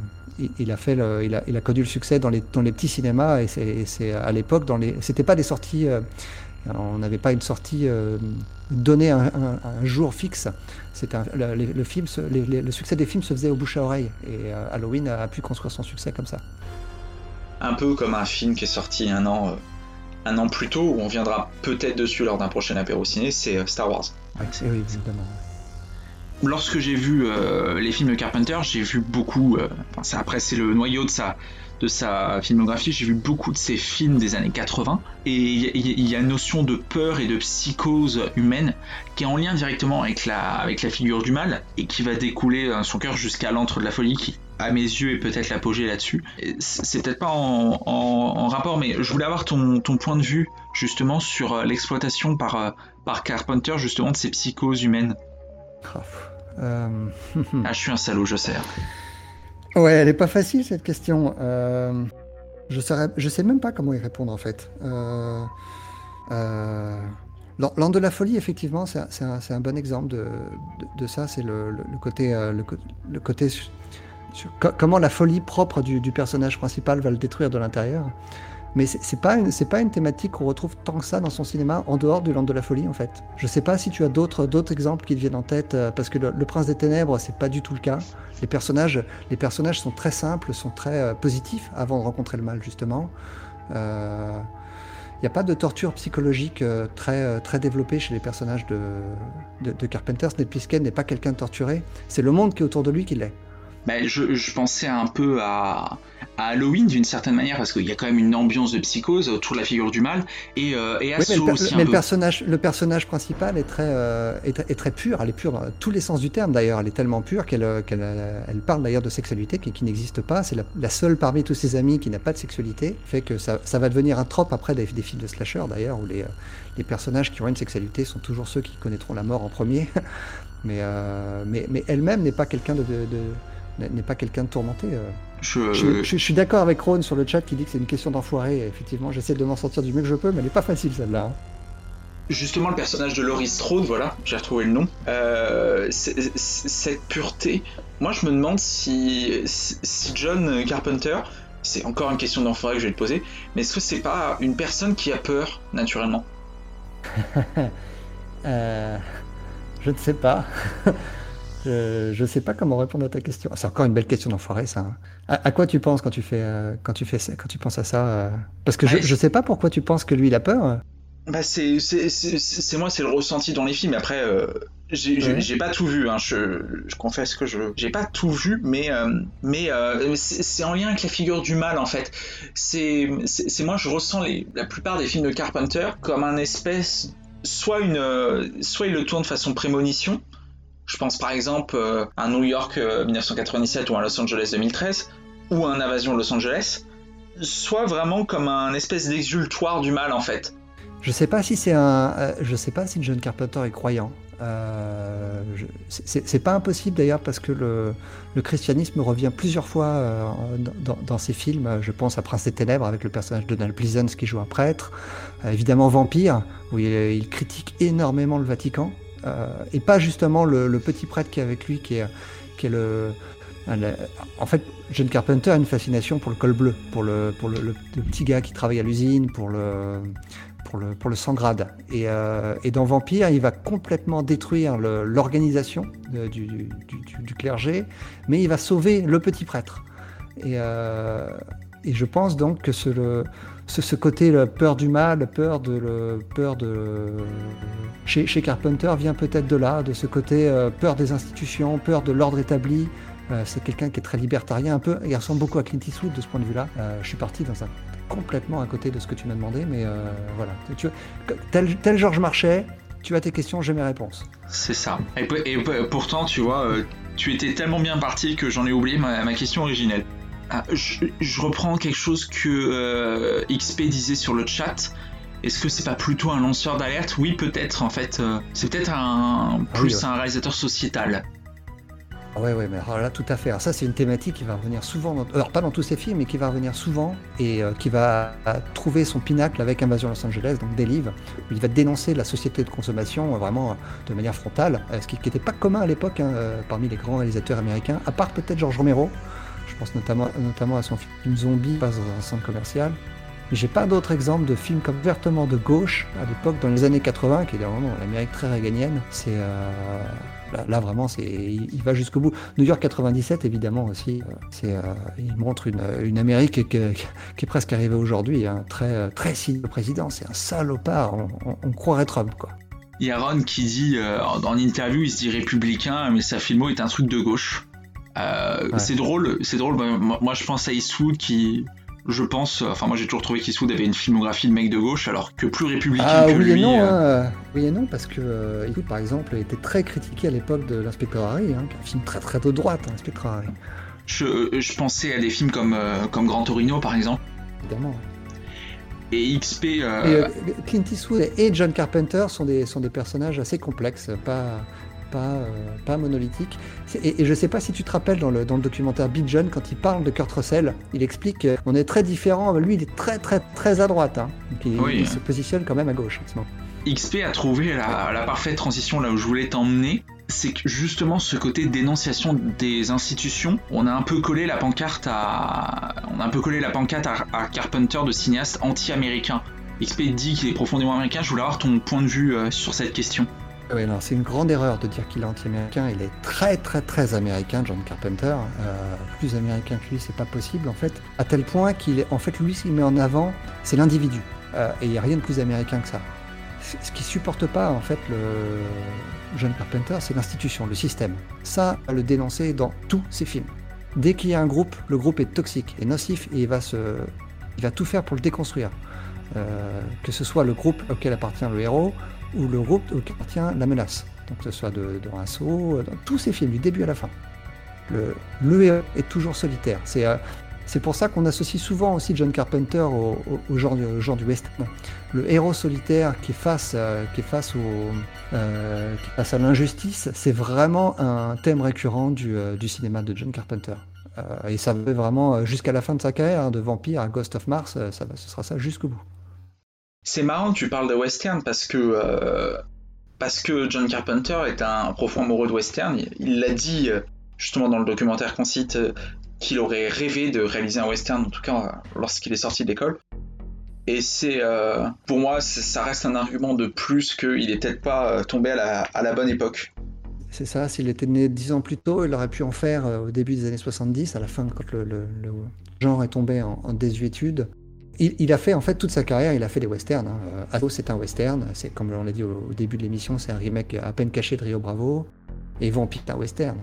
il, a fait le, il a, il a connu le succès dans les, dans les petits cinémas et c'est à l'époque dans les, c'était pas des sorties on n'avait pas une sortie euh, donnée un, jour fixe. C'était le, film, le succès des films se faisait au bouche à oreille et euh, Halloween a, pu construire son succès comme ça. Un peu comme un film qui est sorti un an, euh, un an plus tôt, où on viendra peut-être dessus lors d'un prochain apéro ciné, c'est Star Wars. oui, évidemment. lorsque j'ai vu les films de Carpenter, j'ai vu beaucoup. après, c'est le noyau de sa, de sa filmographie, j'ai vu beaucoup de ses films des années 80 et il y, a une notion de peur et de psychose humaine qui est en lien directement avec la, avec la figure du mal et qui va découler dans son cœur jusqu'à l'antre de la folie qui, à mes yeux, est peut-être l'apogée là-dessus. C'est peut-être pas en, rapport, mais je voulais avoir ton, ton point de vue justement sur euh, l'exploitation par, euh, par Carpenter justement de ces psychoses humaines. Euh, ah, je suis un salaud, je sais. Ouais, elle est pas facile cette question. Euh, je ne sais même pas comment y répondre en fait. Euh, euh, L'an de la folie, effectivement, c'est un, bon exemple de, ça. C'est le, côté, côté comment la folie propre du, personnage principal va le détruire de l'intérieur. Mais c'est pas une c'est pas une thématique qu'on retrouve tant que ça dans son cinéma en dehors du Land de la folie en fait. Je sais pas si tu as d'autres d'autres exemples qui te viennent en tête euh, parce que le, Prince des Ténèbres c'est pas du tout le cas. Les personnages les personnages sont très simples, sont très euh, positifs avant de rencontrer le mal justement. Il euh, n'y a pas de torture psychologique très, très développée chez les personnages de, de, de Carpenter. Ned Plissken n'est pas quelqu'un de torturé. C'est le monde qui est autour de lui qui l'est. Ben, je, je, pensais un peu à, à Halloween d'une certaine manière parce qu'il y a quand même une ambiance de psychose autour de la figure du mal. Et, euh, et à oui, mais, le, mais le, personnage le personnage principal est très, euh, est, très pur. Elle est pure dans tous les sens du terme d'ailleurs. Elle est tellement pure qu'elle euh, qu'elle elle parle d'ailleurs de sexualité qui, qui n'existe pas. C'est la, seule parmi tous ses amis qui n'a pas de sexualité fait que ça, ça, va devenir un trope après des, des films de slasher d'ailleurs où les, les personnages qui ont une sexualité sont toujours ceux qui connaîtront la mort en premier. Mais, mais, mais elle-même n'est pas quelqu'un de, de, de n'est pas quelqu'un de tourmenté. Je, suis d'accord avec Ron sur le chat qui dit que c'est une question d'enfoiré. Effectivement, j'essaie de m'en sortir du mieux que je peux, mais elle n'est pas facile celle-là. Hein. Justement, le personnage de Laurie Strode, voilà, j'ai retrouvé le nom. Euh, cette pureté, moi je me demande si, si John Carpenter, c'est encore une question d'enfoiré que je vais te poser, mais est-ce que c'est pas une personne qui a peur naturellement? Euh, Je ne sais pas. Je ne sais pas comment répondre à ta question. C'est encore une belle question d'enfoiré, ça. Hein. À, quoi tu penses quand tu fais, euh, quand tu fais, quand tu penses à ça euh? Parce que je, ne sais pas pourquoi tu penses que lui il a peur. Bah c'est, c'est, moi, c'est le ressenti dans les films. Après, euh, j'ai, pas tout vu. Hein. Je, je, confesse que je, j'ai pas tout vu, mais, mais c'est, en lien avec la figure du mal en fait. C'est, c'est, moi, je ressens les, la plupart des films de Carpenter comme un espèce, soit une, soit il le tourne de façon prémonition je pense par exemple euh, à New York 1997 euh, ou à Los Angeles 2013 ou à un Invasion Los Angeles, soit vraiment comme un espèce d'exultoire du mal en fait. Je sais pas si c'est un, euh, je sais pas si John Carpenter est croyant. Euh, c'est pas impossible d'ailleurs parce que le, christianisme revient plusieurs fois dans, dans, ses films. Je pense à Prince des Ténèbres avec le personnage de Donald Pleasance qui joue un prêtre. évidemment Vampire où il, critique énormément le Vatican. Euh, et pas justement le, petit prêtre qui est avec lui, qui est, le, en fait, John Carpenter a une fascination pour le col bleu, pour le, pour le, petit gars qui travaille à l'usine, pour le, pour le, pour le sans grade. Et, euh, et, dans Vampire, il va complètement détruire l'organisation du, clergé, mais il va sauver le petit prêtre. Et, euh, et je pense donc que ce, le, ce, côté peur du mal, peur de peur de chez, Carpenter vient peut-être de là, de ce côté euh, peur des institutions, peur de l'ordre établi. Euh, c'est quelqu'un qui est très libertarien, un peu. Il ressemble beaucoup à Clint Eastwood de ce point de vue-là. Euh, je suis parti dans un complètement à côté de ce que tu m'as demandé, mais voilà. Tel, tel Georges Marchais, tu as tes questions, j'ai mes réponses. C'est ça. Et, pourtant, tu vois, tu étais tellement bien parti que j'en ai oublié ma question originelle. Ah, je, reprends quelque chose que euh, XP disait sur le chat. Est-ce que c'est pas plutôt un lanceur d'alerte? Oui, peut-être. En fait, euh, c'est peut-être un ah plus un réalisateur sociétal. Ah ouais, ouais, mais alors là, tout à fait. Alors ça, c'est une thématique qui va revenir souvent, alors pas dans tous ses films, mais qui va revenir souvent et euh, qui va trouver son pinacle avec Invasion Los Angeles, donc des livres, où il va dénoncer la société de consommation vraiment de manière frontale, ce qui n'était pas commun à l'époque hein, parmi les grands réalisateurs américains, à part peut-être George Romero, je pense notamment, à son film Zombie, passe dans un centre commercial. Mais j'ai pas d'autres exemples de films comme ouvertement de gauche à l'époque, dans les années 80, qui est vraiment l'Amérique très réganienne. C'est euh, là, vraiment, c'est il, va jusqu'au bout. New York 97 évidemment aussi. Euh, c'est euh, il montre une, une Amérique qui, est presque arrivée aujourd'hui, hein, très très signe le président. C'est un salopard. On, on, croirait Trump quoi. Il y a Ron qui dit, euh, en interview, il se dit républicain, mais sa filmo est un truc de gauche. Euh, C'est drôle, c'est drôle. Bah, moi, je pense à Eastwood qui, je pense, enfin moi j'ai toujours trouvé qu'Eastwood avait une filmographie de mec de gauche, alors que plus républicain ah, que oui lui. Et non, euh, hein. Oui et non, parce que euh, Eastwood, par exemple, était très critiqué à l'époque de l'inspecteur Harry, hein, un film très très de droite, hein, l'inspecteur Harry. Je, je, pensais à des films comme, euh, comme Grand Torino, par exemple. Évidemment. Et XP. Et, Clint Eastwood et John Carpenter sont des, sont des personnages assez complexes, pas, pas, euh, pas monolithique. Et, et, je sais pas si tu te rappelles dans le, dans le documentaire Big John, quand il parle de Kurt Russell, il explique qu'on est très différent. Lui, il est très, très, très à droite. Hein. Donc il, oui. il, se positionne quand même à gauche en ce moment. XP a trouvé la, la parfaite transition là où je voulais t'emmener. C'est que justement ce côté dénonciation des institutions, on a un peu collé la pancarte à, on a un peu collé la pancarte à, à Carpenter de cinéaste anti-américain. XP dit qu'il est profondément américain. Je voulais avoir ton point de vue euh, sur cette question. Oui, non, c'est une grande erreur de dire qu'il est anti-américain. Il est très, très, très américain, John Carpenter. Euh, plus américain que lui, c'est pas possible, en fait. À tel point qu'il est, en fait, lui, ce qu'il met en avant, c'est l'individu. Euh, et il n'y a rien de plus américain que ça. Ce qui supporte pas, en fait, le John Carpenter, c'est l'institution, le système. Ça, va le dénoncer dans tous ses films. Dès qu'il y a un groupe, le groupe est toxique et nocif et il va, se... il va tout faire pour le déconstruire. Euh, que ce soit le groupe auquel appartient le héros ou le groupe auquel appartient la menace. Donc que ce soit de, de Rinceau, dans tous ces films, du début à la fin. Le, le est toujours solitaire. C'est euh, c'est pour ça qu'on associe souvent aussi John Carpenter au, genre, du western. Le héros solitaire qui est face, euh, qui face, euh, face à l'injustice, c'est vraiment un thème récurrent du, du cinéma de John Carpenter. Et ça va vraiment jusqu'à la fin de sa carrière, hein, de Vampire à Ghost of Mars, ça ce sera ça jusqu'au bout. C'est marrant que tu parles de western parce que euh, parce que John Carpenter est un profond amoureux de western. Il l'a dit justement dans le documentaire qu'on cite qu'il aurait rêvé de réaliser un western, en tout cas lorsqu'il est sorti d'école. Et c'est, euh, pour moi, ça reste un argument de plus qu'il est peut-être pas tombé à la, bonne époque. C'est ça, s'il était né dix ans plus tôt, il aurait pu en faire au début des années 70, à la fin, quand le, genre est tombé en désuétude. Il, a fait en fait toute sa carrière, il a fait des westerns. Hein. Ado, c'est un western. C'est comme on l'a dit au, début de l'émission, c'est un remake à peine caché de Rio Bravo. Et Vampire, un western.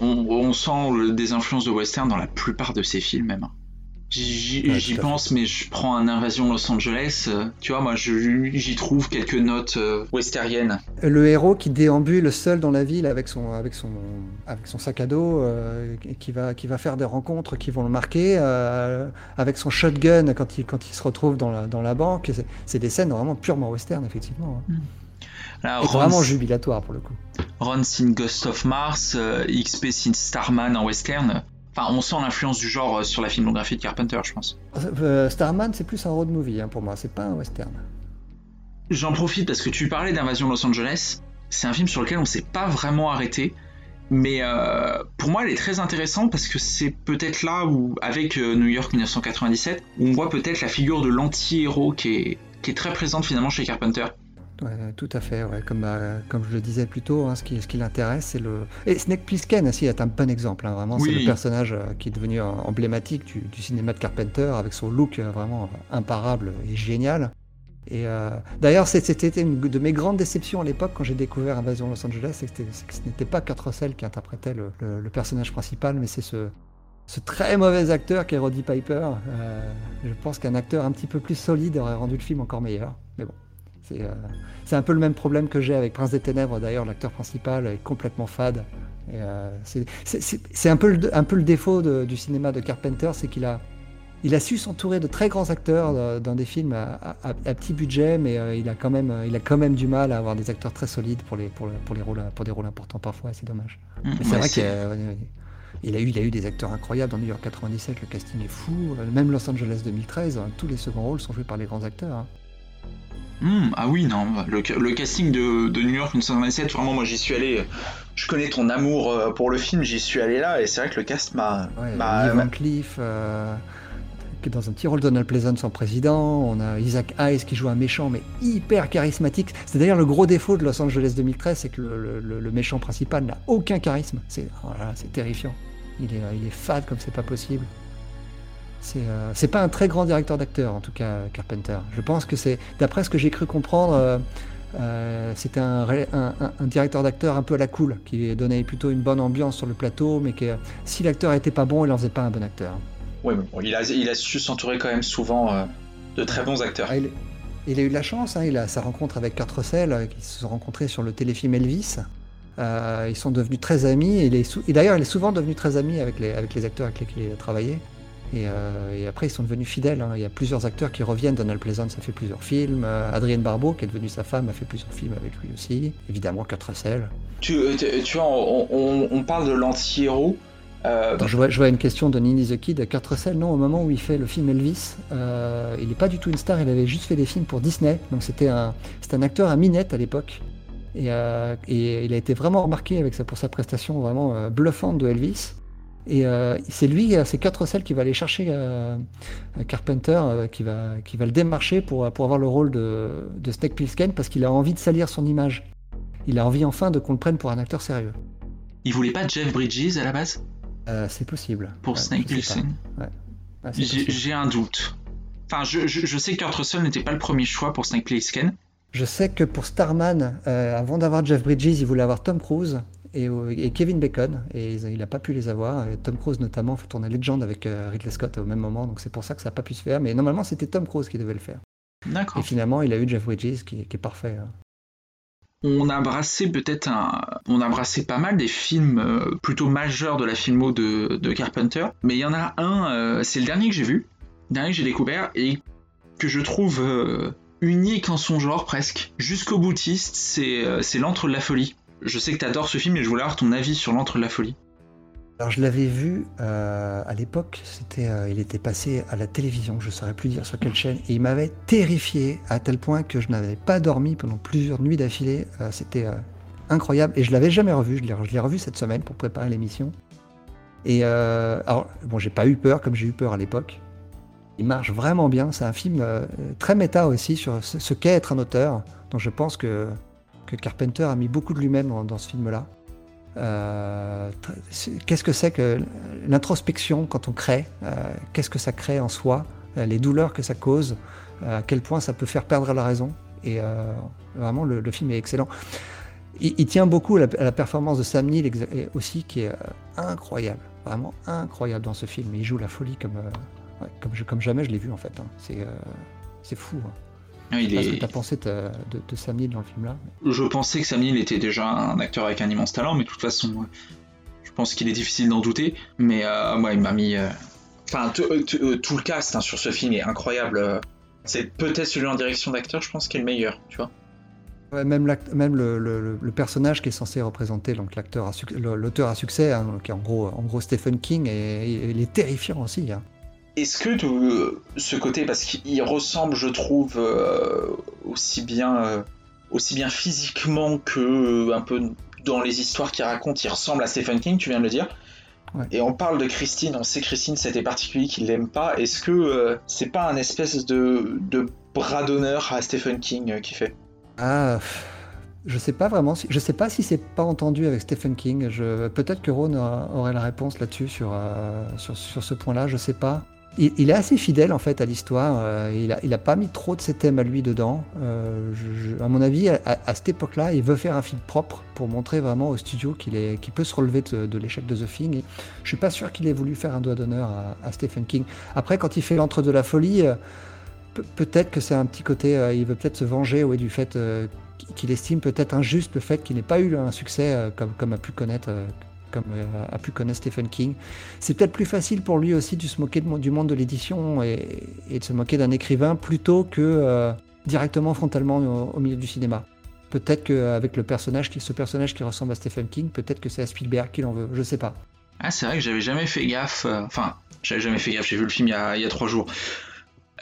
On, sent des influences de western dans la plupart de ses films même. J'y ouais, pense, mais je prends un Invasion Los Angeles, euh, tu vois, moi j'y trouve quelques notes euh, westeriennes. Le héros qui déambule seul dans la ville avec son, avec son, avec son sac à dos, euh, qui, va, qui va faire des rencontres qui vont le marquer, euh, avec son shotgun quand il, quand il se retrouve dans la, dans la banque. C'est des scènes vraiment purement western, effectivement. Mm. Là, Ron, vraiment jubilatoire pour le coup. Ron sin Ghost of Mars, euh, XP sin Starman en western. Enfin, on sent l'influence du genre euh, sur la filmographie de Carpenter, je pense. Euh, Starman, c'est plus un road movie hein, pour moi, c'est pas un western. J'en profite parce que tu parlais d'Invasion Los Angeles. C'est un film sur lequel on s'est pas vraiment arrêté. Mais euh, pour moi, elle est très intéressante parce que c'est peut-être là où, avec New York 1997, où on voit peut-être la figure de l'anti-héros qui est, qui est très présente finalement chez Carpenter. Ouais, tout à fait, ouais. comme, euh, comme je le disais plus tôt, hein, ce qui, ce qui l'intéresse, c'est le. Et Snake Plissken aussi est un bon exemple, hein, vraiment. Oui. C'est le personnage euh, qui est devenu emblématique du, du, cinéma de Carpenter, avec son look euh, vraiment imparable et génial. Et d'ailleurs, c'était une de mes grandes déceptions à l'époque quand j'ai découvert Invasion Los Angeles, c'est que, que, ce n'était pas Kurt Russell qui interprétait le, le, le personnage principal, mais c'est ce, ce très mauvais acteur qui est Roddy Piper. Je pense qu'un acteur un petit peu plus solide aurait rendu le film encore meilleur. Bon. C'est euh, un peu le même problème que j'ai avec Prince des Ténèbres, d'ailleurs, l'acteur principal est complètement fade. Euh, c'est un, peu le, un peu le défaut de, du cinéma de Carpenter, c'est qu'il a, il a su s'entourer de très grands acteurs dans des films à, à, à petit budget, mais euh, il, a quand même, il a quand même du mal à avoir des acteurs très solides pour, les, pour, pour, les rôles, pour des rôles importants parfois, c'est dommage. Mmh, mais c'est ouais, vrai qu'il a, eu, il a eu des acteurs incroyables dans New York 97, le casting est fou, même Los Angeles 2013, hein, tous les seconds rôles sont joués par les grands acteurs. Hein. Mmh, ah oui, non, le, le casting de, de, New York 1997, vraiment, moi j'y suis allé. Je connais ton amour euh, pour le film, j'y suis allé là, et c'est vrai que le cast m'a. Ouais, Van Cleef, euh, qui est dans un petit rôle Donald Pleasance en président. On a Isaac Hayes qui joue un méchant, mais hyper charismatique. C'est d'ailleurs le gros défaut de Los Angeles 2013, c'est que le, le, le, méchant principal n'a aucun charisme. C'est voilà, terrifiant. Il est, il est fade comme c'est pas possible. C'est euh, pas un très grand directeur d'acteur, en tout cas, Carpenter. Je pense que c'est, d'après ce que j'ai cru comprendre, euh, Euh, c'était un, directeur d'acteur un peu à la cool, qui donnait plutôt une bonne ambiance sur le plateau, mais que si l'acteur n'était pas bon, il n'en faisait pas un bon acteur. Oui, mais bon, il, a, il a su s'entourer quand même souvent euh, de très bons acteurs. Ah, il, a eu de la chance, hein, il a sa rencontre avec Kurt Russell, euh, qui se sont rencontrés sur le téléfilm Elvis. ils sont devenus très amis, et, et d'ailleurs il est souvent devenu très ami avec les, avec les acteurs avec lesquels il a travaillé. Euh, et, après, ils sont devenus fidèles. Hein. Il y a plusieurs acteurs qui reviennent. Donald Pleasance a fait plusieurs films. Euh, Adrienne Barbeau, qui est devenue sa femme, a fait plusieurs films avec lui aussi. Évidemment, Kurt Russell. Tu, euh, tu vois, on, parle de l'anti-héros. je, vois, une question de Nini the Kid. Kurt Russell, non, au moment où il fait le film Elvis, il n'est pas du tout une star. Il avait juste fait des films pour Disney. Donc c'était un, un acteur à minette à l'époque. Et, et, il a été vraiment remarqué avec ça, pour sa prestation vraiment bluffante de Elvis. Et euh, c'est lui, euh, c'est quatre celles qui va aller chercher euh, Carpenter, qui, va, qui va le démarcher pour, pour avoir le rôle de, de Snake Plissken parce qu'il a envie de salir son image. Il a envie enfin de qu'on le prenne pour un acteur sérieux. Il voulait pas Jeff Bridges à la base? C'est possible. Pour Snake Plissken J'ai un doute. Enfin, je, je, sais que Kurt Russell n'était pas le premier choix pour Snake Plissken. Je sais que pour Starman, avant d'avoir Jeff Bridges, il voulait avoir Tom Cruise et, Kevin Bacon, et il n'a pas pu les avoir. Tom Cruise notamment fait tourner Legend avec euh, Ridley Scott au même moment, donc c'est pour ça que ça n'a pas pu se faire. Mais normalement, c'était Tom Cruise qui devait le faire. D'accord. Et finalement, il a eu Jeff Bridges qui, est parfait. Hein. On a brassé peut-être un, on a brassé pas mal des films euh, plutôt majeurs de la filmo de, Carpenter, mais il y en a un, euh, c'est le dernier que j'ai vu, le dernier que j'ai découvert et que je trouve unique en son genre presque, jusqu'au boutiste, c'est l'antre de la folie. Je sais que tu adores ce film et je voulais avoir ton avis sur l'entre de la folie. Alors je l'avais vu euh, à l'époque, c'était, euh, il était passé à la télévision, je ne saurais plus dire sur quelle chaîne, et il m'avait terrifié à tel point que je n'avais pas dormi pendant plusieurs nuits d'affilée. Euh, c'était incroyable et je l'avais jamais revu. Je l'ai, revu cette semaine pour préparer l'émission. Et alors bon, j'ai pas eu peur comme j'ai eu peur à l'époque. Il marche vraiment bien. C'est un film très méta aussi sur ce, ce qu'est être un auteur. Donc je pense que que Carpenter a mis beaucoup de lui-même dans, ce film-là. Euh, qu'est-ce que c'est que l'introspection quand on crée euh, Qu'est-ce que ça crée en soi euh, Les douleurs que ça cause À quel point ça peut faire perdre la raison Et vraiment, le, film est excellent. Il, tient beaucoup à la, performance de Sam Neill aussi, qui est incroyable, vraiment incroyable dans ce film. Il joue la folie comme, comme, jamais je l'ai vu en fait. Hein. C'est fou. Hein. Qu'est-ce que tu as pensé de, de, Sam Neill dans le film là Je pensais que Sam Neill était déjà un acteur avec un immense talent, mais de toute façon, je pense qu'il est difficile d'en douter. Mais euh, moi, il m'a mis. Euh, enfin, euh, tout le cast hein, sur ce film est incroyable. C'est peut-être celui en direction d'acteur, je pense, qui est le meilleur, tu vois. même, même le, le, personnage qui est censé représenter donc l'acteur, l'auteur à succès, hein, qui est en gros, en gros Stephen King, et, il est terrifiant aussi. Hein. Est-ce que euh, ce côté, parce qu'il ressemble, je trouve, euh, aussi bien, euh, aussi bien physiquement que un peu dans les histoires qu'il raconte, il ressemble à Stephen King, tu viens de le dire. Et on parle de Christine, on sait Christine, c'était particulier qu'il l'aime pas. Est-ce que c'est pas un espèce de, de bras d'honneur à Stephen King qui fait? Ah, je sais pas vraiment. Si, je sais pas si c'est pas entendu avec Stephen King. Peut-être que Ron aurait la réponse là-dessus sur, sur, sur, ce point-là. Je sais pas il, est assez fidèle en fait à l'histoire. Euh, il, a, il a pas mis trop de ses thèmes à lui dedans. Euh, à mon avis, à, cette époque-là, il veut faire un film propre pour montrer vraiment au studio qu'il peut se relever de, l'échec de The Thing. Et je suis pas sûr qu'il ait voulu faire un doigt d'honneur à, Stephen King. Après, quand il fait l'entre de la folie, euh, peut-être que c'est un petit côté. il veut peut-être se venger du fait qu'il estime peut-être injuste le fait qu'il n'ait pas eu un succès comme a pu connaître comme euh, a pu connaître Stephen King. C'est peut-être plus facile pour lui aussi de se moquer du monde de l'édition et, de se moquer d'un écrivain plutôt que euh, directement frontalement au, milieu du cinéma. Peut-être qu'avec le personnage, ce personnage qui ressemble à Stephen King, peut-être que c'est à Spielberg qui l'en veut, je sais pas. Ah, c'est vrai que j'avais jamais fait gaffe. Euh, enfin, j'avais jamais fait gaffe. J'ai vu le film il y a trois jours.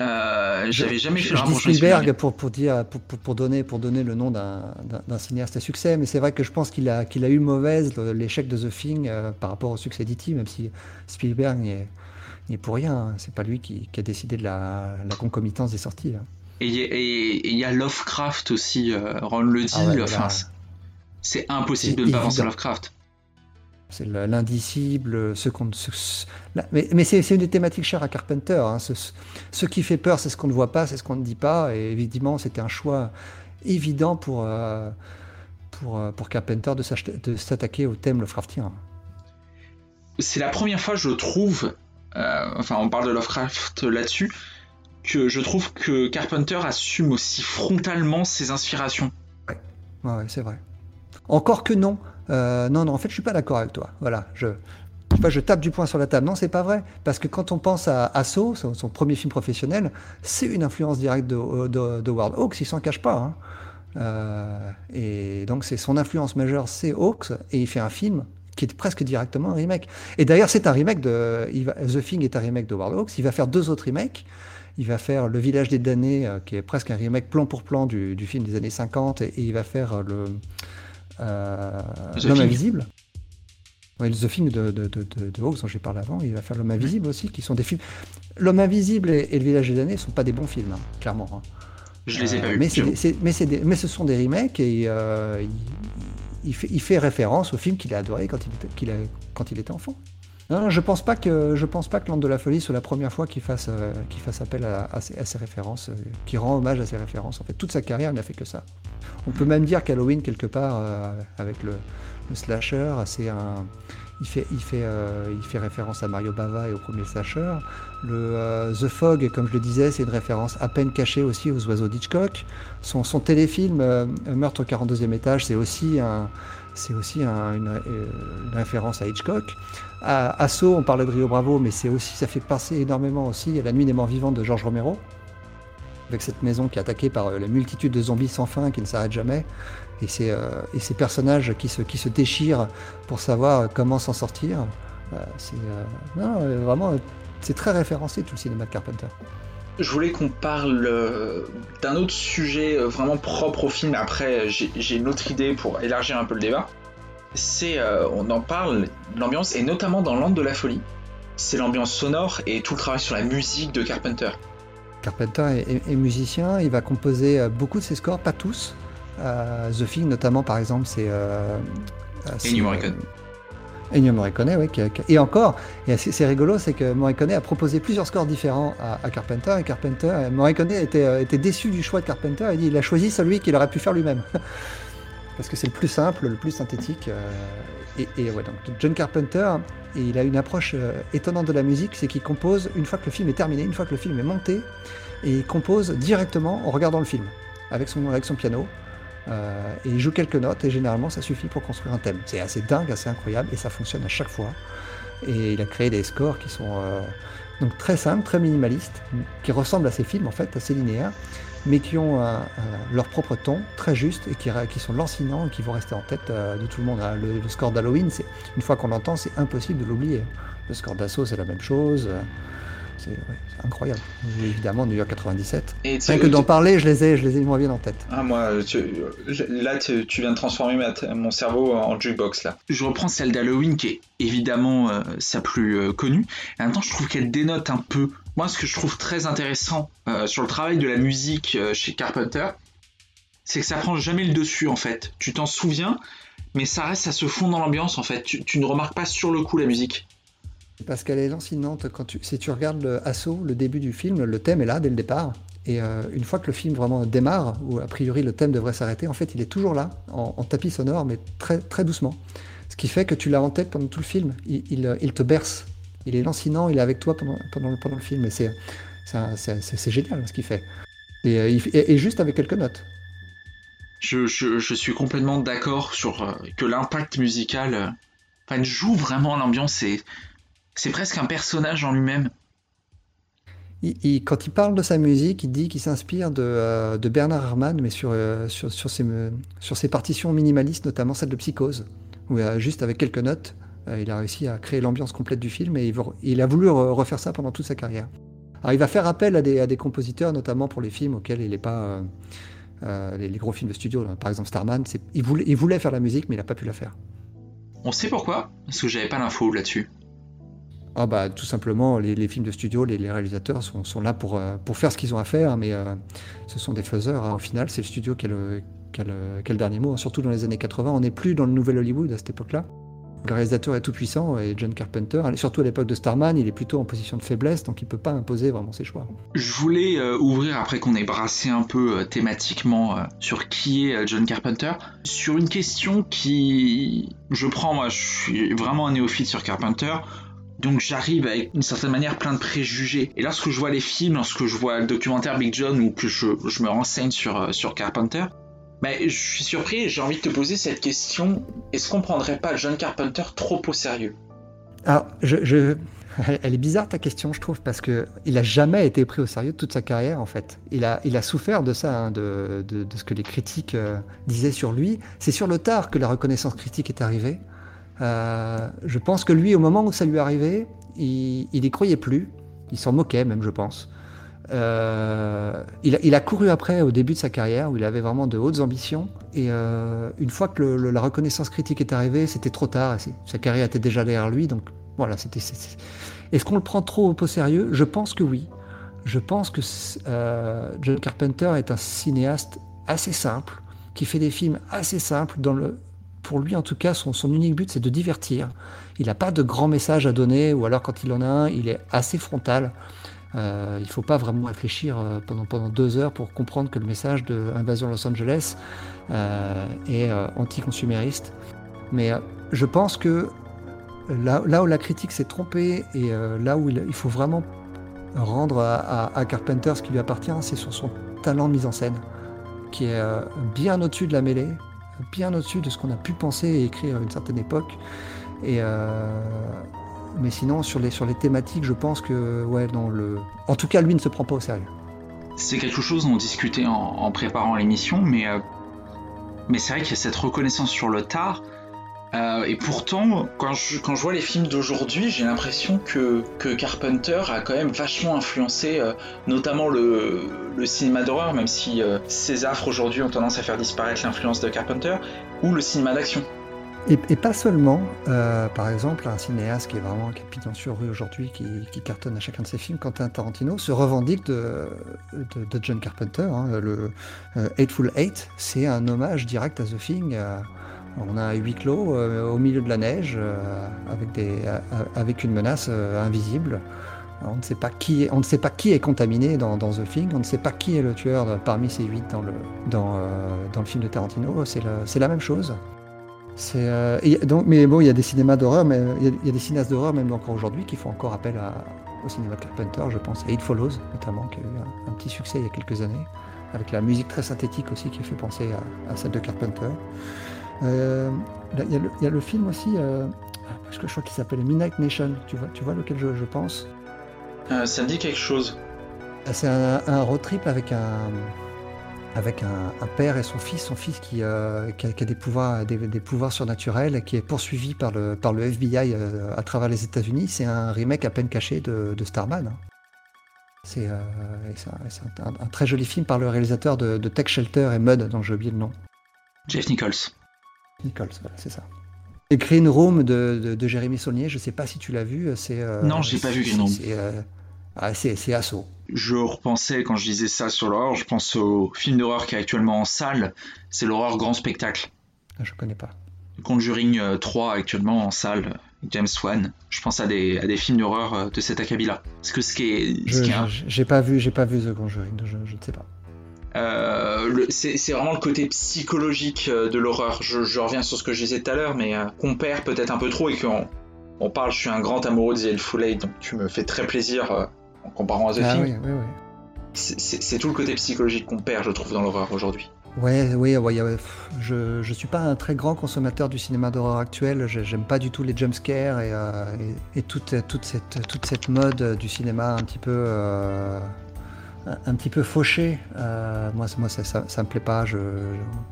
Euh, j'avais jamais fait je, Spielberg pour, pour, dire, pour, pour, donner, pour donner le nom d'un cinéaste à succès, mais c'est vrai que je pense qu'il a, qu'il a eu mauvaise l'échec de The Thing euh, par rapport au succès d'E.T., même si Spielberg n'y est, pour rien. Hein. C'est pas lui qui, qui, a décidé de la, la concomitance des sorties. Hein. Et il y a Lovecraft aussi, euh, Ron le dit. Ah c'est impossible de ne pas penser Lovecraft l'indicible, ce qu'on. mais, mais c'est une des thématiques chères à Carpenter. Hein. Ce, qui fait peur, c'est ce qu'on ne voit pas, c'est ce qu'on ne dit pas. Et évidemment, c'était un choix évident pour, pour, pour Carpenter de s'attaquer au thème Lovecraftien. C'est la première fois, je trouve, enfin on parle de Lovecraft là-dessus, que je trouve que Carpenter assume aussi frontalement ses inspirations. Ouais, ouais, c'est vrai. Encore que non. Euh, non, non, en fait, je suis pas d'accord avec toi. Voilà, je, je, je tape du poing sur la table. Non, c'est pas vrai. Parce que quand on pense à Asso, son, premier film professionnel, c'est une influence directe de, de, de Howard Hawks, il s'en cache pas. Hein. Euh, et donc, c'est son influence majeure, c'est Hawks, et il fait un film qui est presque directement un remake. Et d'ailleurs, c'est un remake de. The Thing est un remake de Howard Hawks. Il va faire deux autres remakes. Il va faire Le Village des damnés, euh, qui est presque un remake plan pour plan du, film des années 50, et, il va faire le euh, L'homme invisible. Oui, The Thing de, de, de, de Hawks dont j'ai parlé avant, il va faire L'homme invisible aussi, qui sont des films. L'homme invisible et, Le Village des damnés ne sont pas des bons films, hein, clairement. Hein. Je les ai pas euh, vus. Mais, mais, des, mais, ce sont des remakes et il, il, fait, il, fait, référence au film qu'il a adoré quand il, a, quand il était enfant. Non, je pense pas que je pense pas que L'Ande de la folie soit la première fois qu'il fasse euh, fasse appel à, ces, références, euh, qu'il rend hommage à ces références. En fait, toute sa carrière, il n'a fait que ça. On peut même dire qu'Halloween quelque part euh, avec le, slasher, c'est un il fait, il, fait, il fait référence à Mario Bava et au premier slasher. Le The Fog, comme je le disais, c'est une référence à peine cachée aussi aux oiseaux d'Hitchcock. Son, téléfilm Meurtre au 42e étage, c'est aussi un, aussi une, référence à Hitchcock. À Asso, on parlait de Rio Bravo, mais c'est aussi, ça fait passer énormément aussi à La Nuit des Morts Vivants de Georges Romero, avec cette maison qui est attaquée par euh, la multitude de zombies sans fin qui ne s'arrêtent jamais, et, euh, ces personnages qui se, déchirent pour savoir comment s'en sortir. Euh, c'est vraiment, c'est très référencé tout le cinéma de Carpenter. Je voulais qu'on parle d'un autre sujet vraiment propre au film. Après, j'ai une autre idée pour élargir un peu le débat c'est, euh, on en parle, l'ambiance, et notamment dans L'Ande de la Folie, c'est l'ambiance sonore et tout le travail sur la musique de Carpenter. Carpenter est, musicien, il va composer euh, beaucoup de ses scores, pas tous. Euh, The Thing notamment, par exemple, c'est... Ennio Morricone. Ennio Morricone, oui. Et encore, et c'est rigolo, c'est que Morricone a proposé plusieurs scores différents à, Carpenter, et Carpenter, Morricone était, était déçu du choix de Carpenter, et il a choisi celui qu'il aurait pu faire lui-même. parce que c'est le plus simple, le plus synthétique. Euh, et, ouais, donc John Carpenter, il a une approche euh, étonnante de la musique, c'est qu'il compose une fois que le film est terminé, une fois que le film est monté, et il compose directement en regardant le film, avec son, piano. Euh, et il joue quelques notes, et généralement ça suffit pour construire un thème. C'est assez dingue, assez incroyable, et ça fonctionne à chaque fois. Et il a créé des scores qui sont donc très simples, très minimalistes, qui ressemblent à ces films en fait, assez linéaires mais qui ont leur propre ton très juste et qui, qui sont lancinants et qui vont rester en tête euh, de tout le monde. Hein. Le, score d'Halloween, c'est une fois qu'on l'entend, c'est impossible de l'oublier. Le score d'assaut, c'est la même chose. C'est incroyable. Évidemment, New York 97. Et Rien que d'en parler, je les ai, je les ai moins bien en tête. Ah, moi, là, tu, viens de transformer mon cerveau en jukebox, là. Je reprends celle d'Halloween, qui est évidemment euh, sa plus euh, connue. Et en même temps, je trouve qu'elle dénote un peu. Moi, ce que je trouve très intéressant euh, sur le travail de la musique chez Carpenter, c'est que ça prend jamais le dessus, en fait. Tu t'en souviens, mais ça reste, ça se fond dans l'ambiance, en fait. Tu, ne remarques pas sur le coup la musique. Parce qu'elle est lancinante. Quand tu, si tu regardes le le début du film, le thème est là dès le départ. Et euh, une fois que le film vraiment démarre, où a priori le thème devrait s'arrêter, en fait, il est toujours là, en, tapis sonore, mais très, très doucement. Ce qui fait que tu l'as en tête pendant tout le film. Il, il, te berce. Il est lancinant, il est avec toi pendant, pendant, pendant le film. Et c'est, c'est, génial ce qu'il fait. Euh, et, et, juste avec quelques notes. Je, je, je suis complètement d'accord sur euh, que l'impact musical enfin, joue vraiment l'ambiance. Et c'est presque un personnage en lui-même. quand il parle de sa musique, il dit qu'il s'inspire de, euh, Bernard Herrmann, mais sur, euh, sur, ses, partitions minimalistes, notamment celle de Psychose, où euh, juste avec quelques notes, il a réussi à créer l'ambiance complète du film et il, a voulu refaire ça pendant toute sa carrière. Alors il va faire appel à des, compositeurs, notamment pour les films auxquels il n'est pas... Les, gros films de studio, par exemple Starman, il voulait, il voulait faire la musique, mais il n'a pas pu la faire. On sait pourquoi? Parce que j'avais pas l'info là-dessus. Ah bah tout simplement, les, films de studio, les, réalisateurs sont, là pour, euh, pour faire ce qu'ils ont à faire, mais euh, ce sont des faiseurs. Hein. Au final, c'est le studio qui a le, dernier mot, surtout dans les années 80. On n'est plus dans le nouvel Hollywood à cette époque-là. Le réalisateur est tout puissant et John Carpenter, surtout à l'époque de Starman, il est plutôt en position de faiblesse, donc il peut pas imposer vraiment ses choix. Je voulais euh, ouvrir après qu'on ait brassé un peu euh, thématiquement euh, sur qui est John Carpenter, sur une question qui, je prends moi, je suis vraiment un néophyte sur Carpenter. Donc j'arrive avec une certaine manière plein de préjugés. Et lorsque je vois les films, lorsque je vois le documentaire Big John ou que je, je me renseigne sur, sur Carpenter, mais je suis surpris j'ai envie de te poser cette question. Est-ce qu'on prendrait pas John Carpenter trop au sérieux? Alors, je, elle est bizarre ta question, je trouve, parce que il a jamais été pris au sérieux toute sa carrière, en fait. Il a, il a souffert de ça, hein, de, de, ce que les critiques euh, disaient sur lui. C'est sur le tard que la reconnaissance critique est arrivée. Euh, je pense que lui, au moment où ça lui arrivait, il n'y croyait plus. Il s'en moquait même, je pense. Euh, il, a, couru après au début de sa carrière où il avait vraiment de hautes ambitions. Et euh, une fois que la reconnaissance critique est arrivée, c'était trop tard. sa carrière était déjà derrière lui. Donc voilà, c'était. Est-ce qu'on le prend trop au sérieux? Je pense que oui. Je pense que euh, John Carpenter est un cinéaste assez simple, qui fait des films assez simples. Pour lui, en tout cas, son, son unique but, c'est de divertir. Il n'a pas de grand message à donner, ou alors quand il en a un, il est assez frontal. Euh, il ne faut pas vraiment réfléchir euh, pendant, pendant deux heures pour comprendre que le message de Invasion Los Angeles euh, est anti-consumériste. Mais je pense que là, où la critique s'est trompée et là où il, faut vraiment rendre à, Carpenter ce qui lui appartient, c'est sur son talent de mise en scène, qui est bien au-dessus de la mêlée, bien au-dessus de ce qu'on a pu penser et écrire à une certaine époque. Et mais sinon, sur les, sur les thématiques, je pense que, ouais, dans le... en tout cas, lui ne se prend pas au sérieux. C'est quelque chose dont on discutait en, préparant l'émission, mais, euh, mais c'est vrai qu'il y a cette reconnaissance sur le tard. Euh, et pourtant, quand je, quand je vois les films d'aujourd'hui, j'ai l'impression que, que Carpenter a quand même vachement influencé euh, notamment le, le cinéma d'horreur, même si ces affres aujourd'hui ont tendance à faire disparaître l'influence de Carpenter, ou le cinéma d'action. Et, pas seulement, euh, par exemple, un cinéaste qui est vraiment capitaine sur rue aujourd'hui, qui, cartonne à chacun de ses films, Quentin Tarantino, se revendique de, John Carpenter. Hein. le euh, Eight, c'est un hommage direct à The Thing. Euh, on a huis clos au milieu de la neige, avec, une menace invisible. On ne, sait pas qui est, qui est contaminé dans, The Thing, on ne sait pas qui est le tueur parmi ces huit dans, dans le film de Tarantino. C'est la même chose. Euh, donc, mais bon, il y a des cinémas d'horreur, mais il y, a, des cinéastes d'horreur même encore aujourd'hui qui font encore appel au cinéma Carpenter, je pense, à It Follows notamment, qui a eu un, petit succès il y a quelques années, avec la musique très synthétique aussi qui fait penser à, celle de Carpenter. Euh, il, y a le, film aussi, euh, que je crois qu'il s'appelle Midnight Nation, tu vois, tu vois lequel je, pense? Euh, Ça me dit quelque chose. C'est un road trip avec un avec un, père et son fils, son fils qui, euh, a, des, pouvoirs, des, pouvoirs surnaturels et qui est poursuivi par le, par le FBI euh, à travers les États-Unis. C'est un remake à peine caché de, Starman. Hein. C'est euh, un, très joli film par le réalisateur de, Tech Shelter et Mud, dont j'ai oublié le nom. Jeff Nichols. Nichols, voilà, c'est ça. Et Green Room de, de, Jérémy Saulnier, je ne sais pas si tu l'as vu. C'est, non, j'ai pas vu Green Room. Ah, c'est assaut je repensais quand je disais ça sur l'horreur, je pense au film d'horreur qui est actuellement en salle, c'est l'horreur grand spectacle. Ah, je connais pas. Conjuring 3 euh, actuellement en salle, James Wan. Je pense à des, à des films d'horreur euh, de cet acabit-là. Parce que ce qui est. J'ai pas vu, j'ai pas vu The Conjuring, je, ne sais pas. Euh, c'est vraiment le côté psychologique de l'horreur. Je, reviens sur ce que je disais tout à l'heure, mais qu'on perd peut-être un peu trop et qu'on on parle. Je suis un grand amoureux de The Full donc tu me fais très plaisir en comparant à The ah, Thing. C'est tout le côté psychologique qu'on perd, je trouve, dans l'horreur aujourd'hui. Ouais, oui, ouais, je, je suis pas un très grand consommateur du cinéma d'horreur actuel. J'aime pas du tout les jumpscares et, euh, et, toute, toute, cette, toute cette mode du cinéma un petit peu, euh, un petit peu fauché. Euh, moi, moi ça, ça, me plaît pas. Je,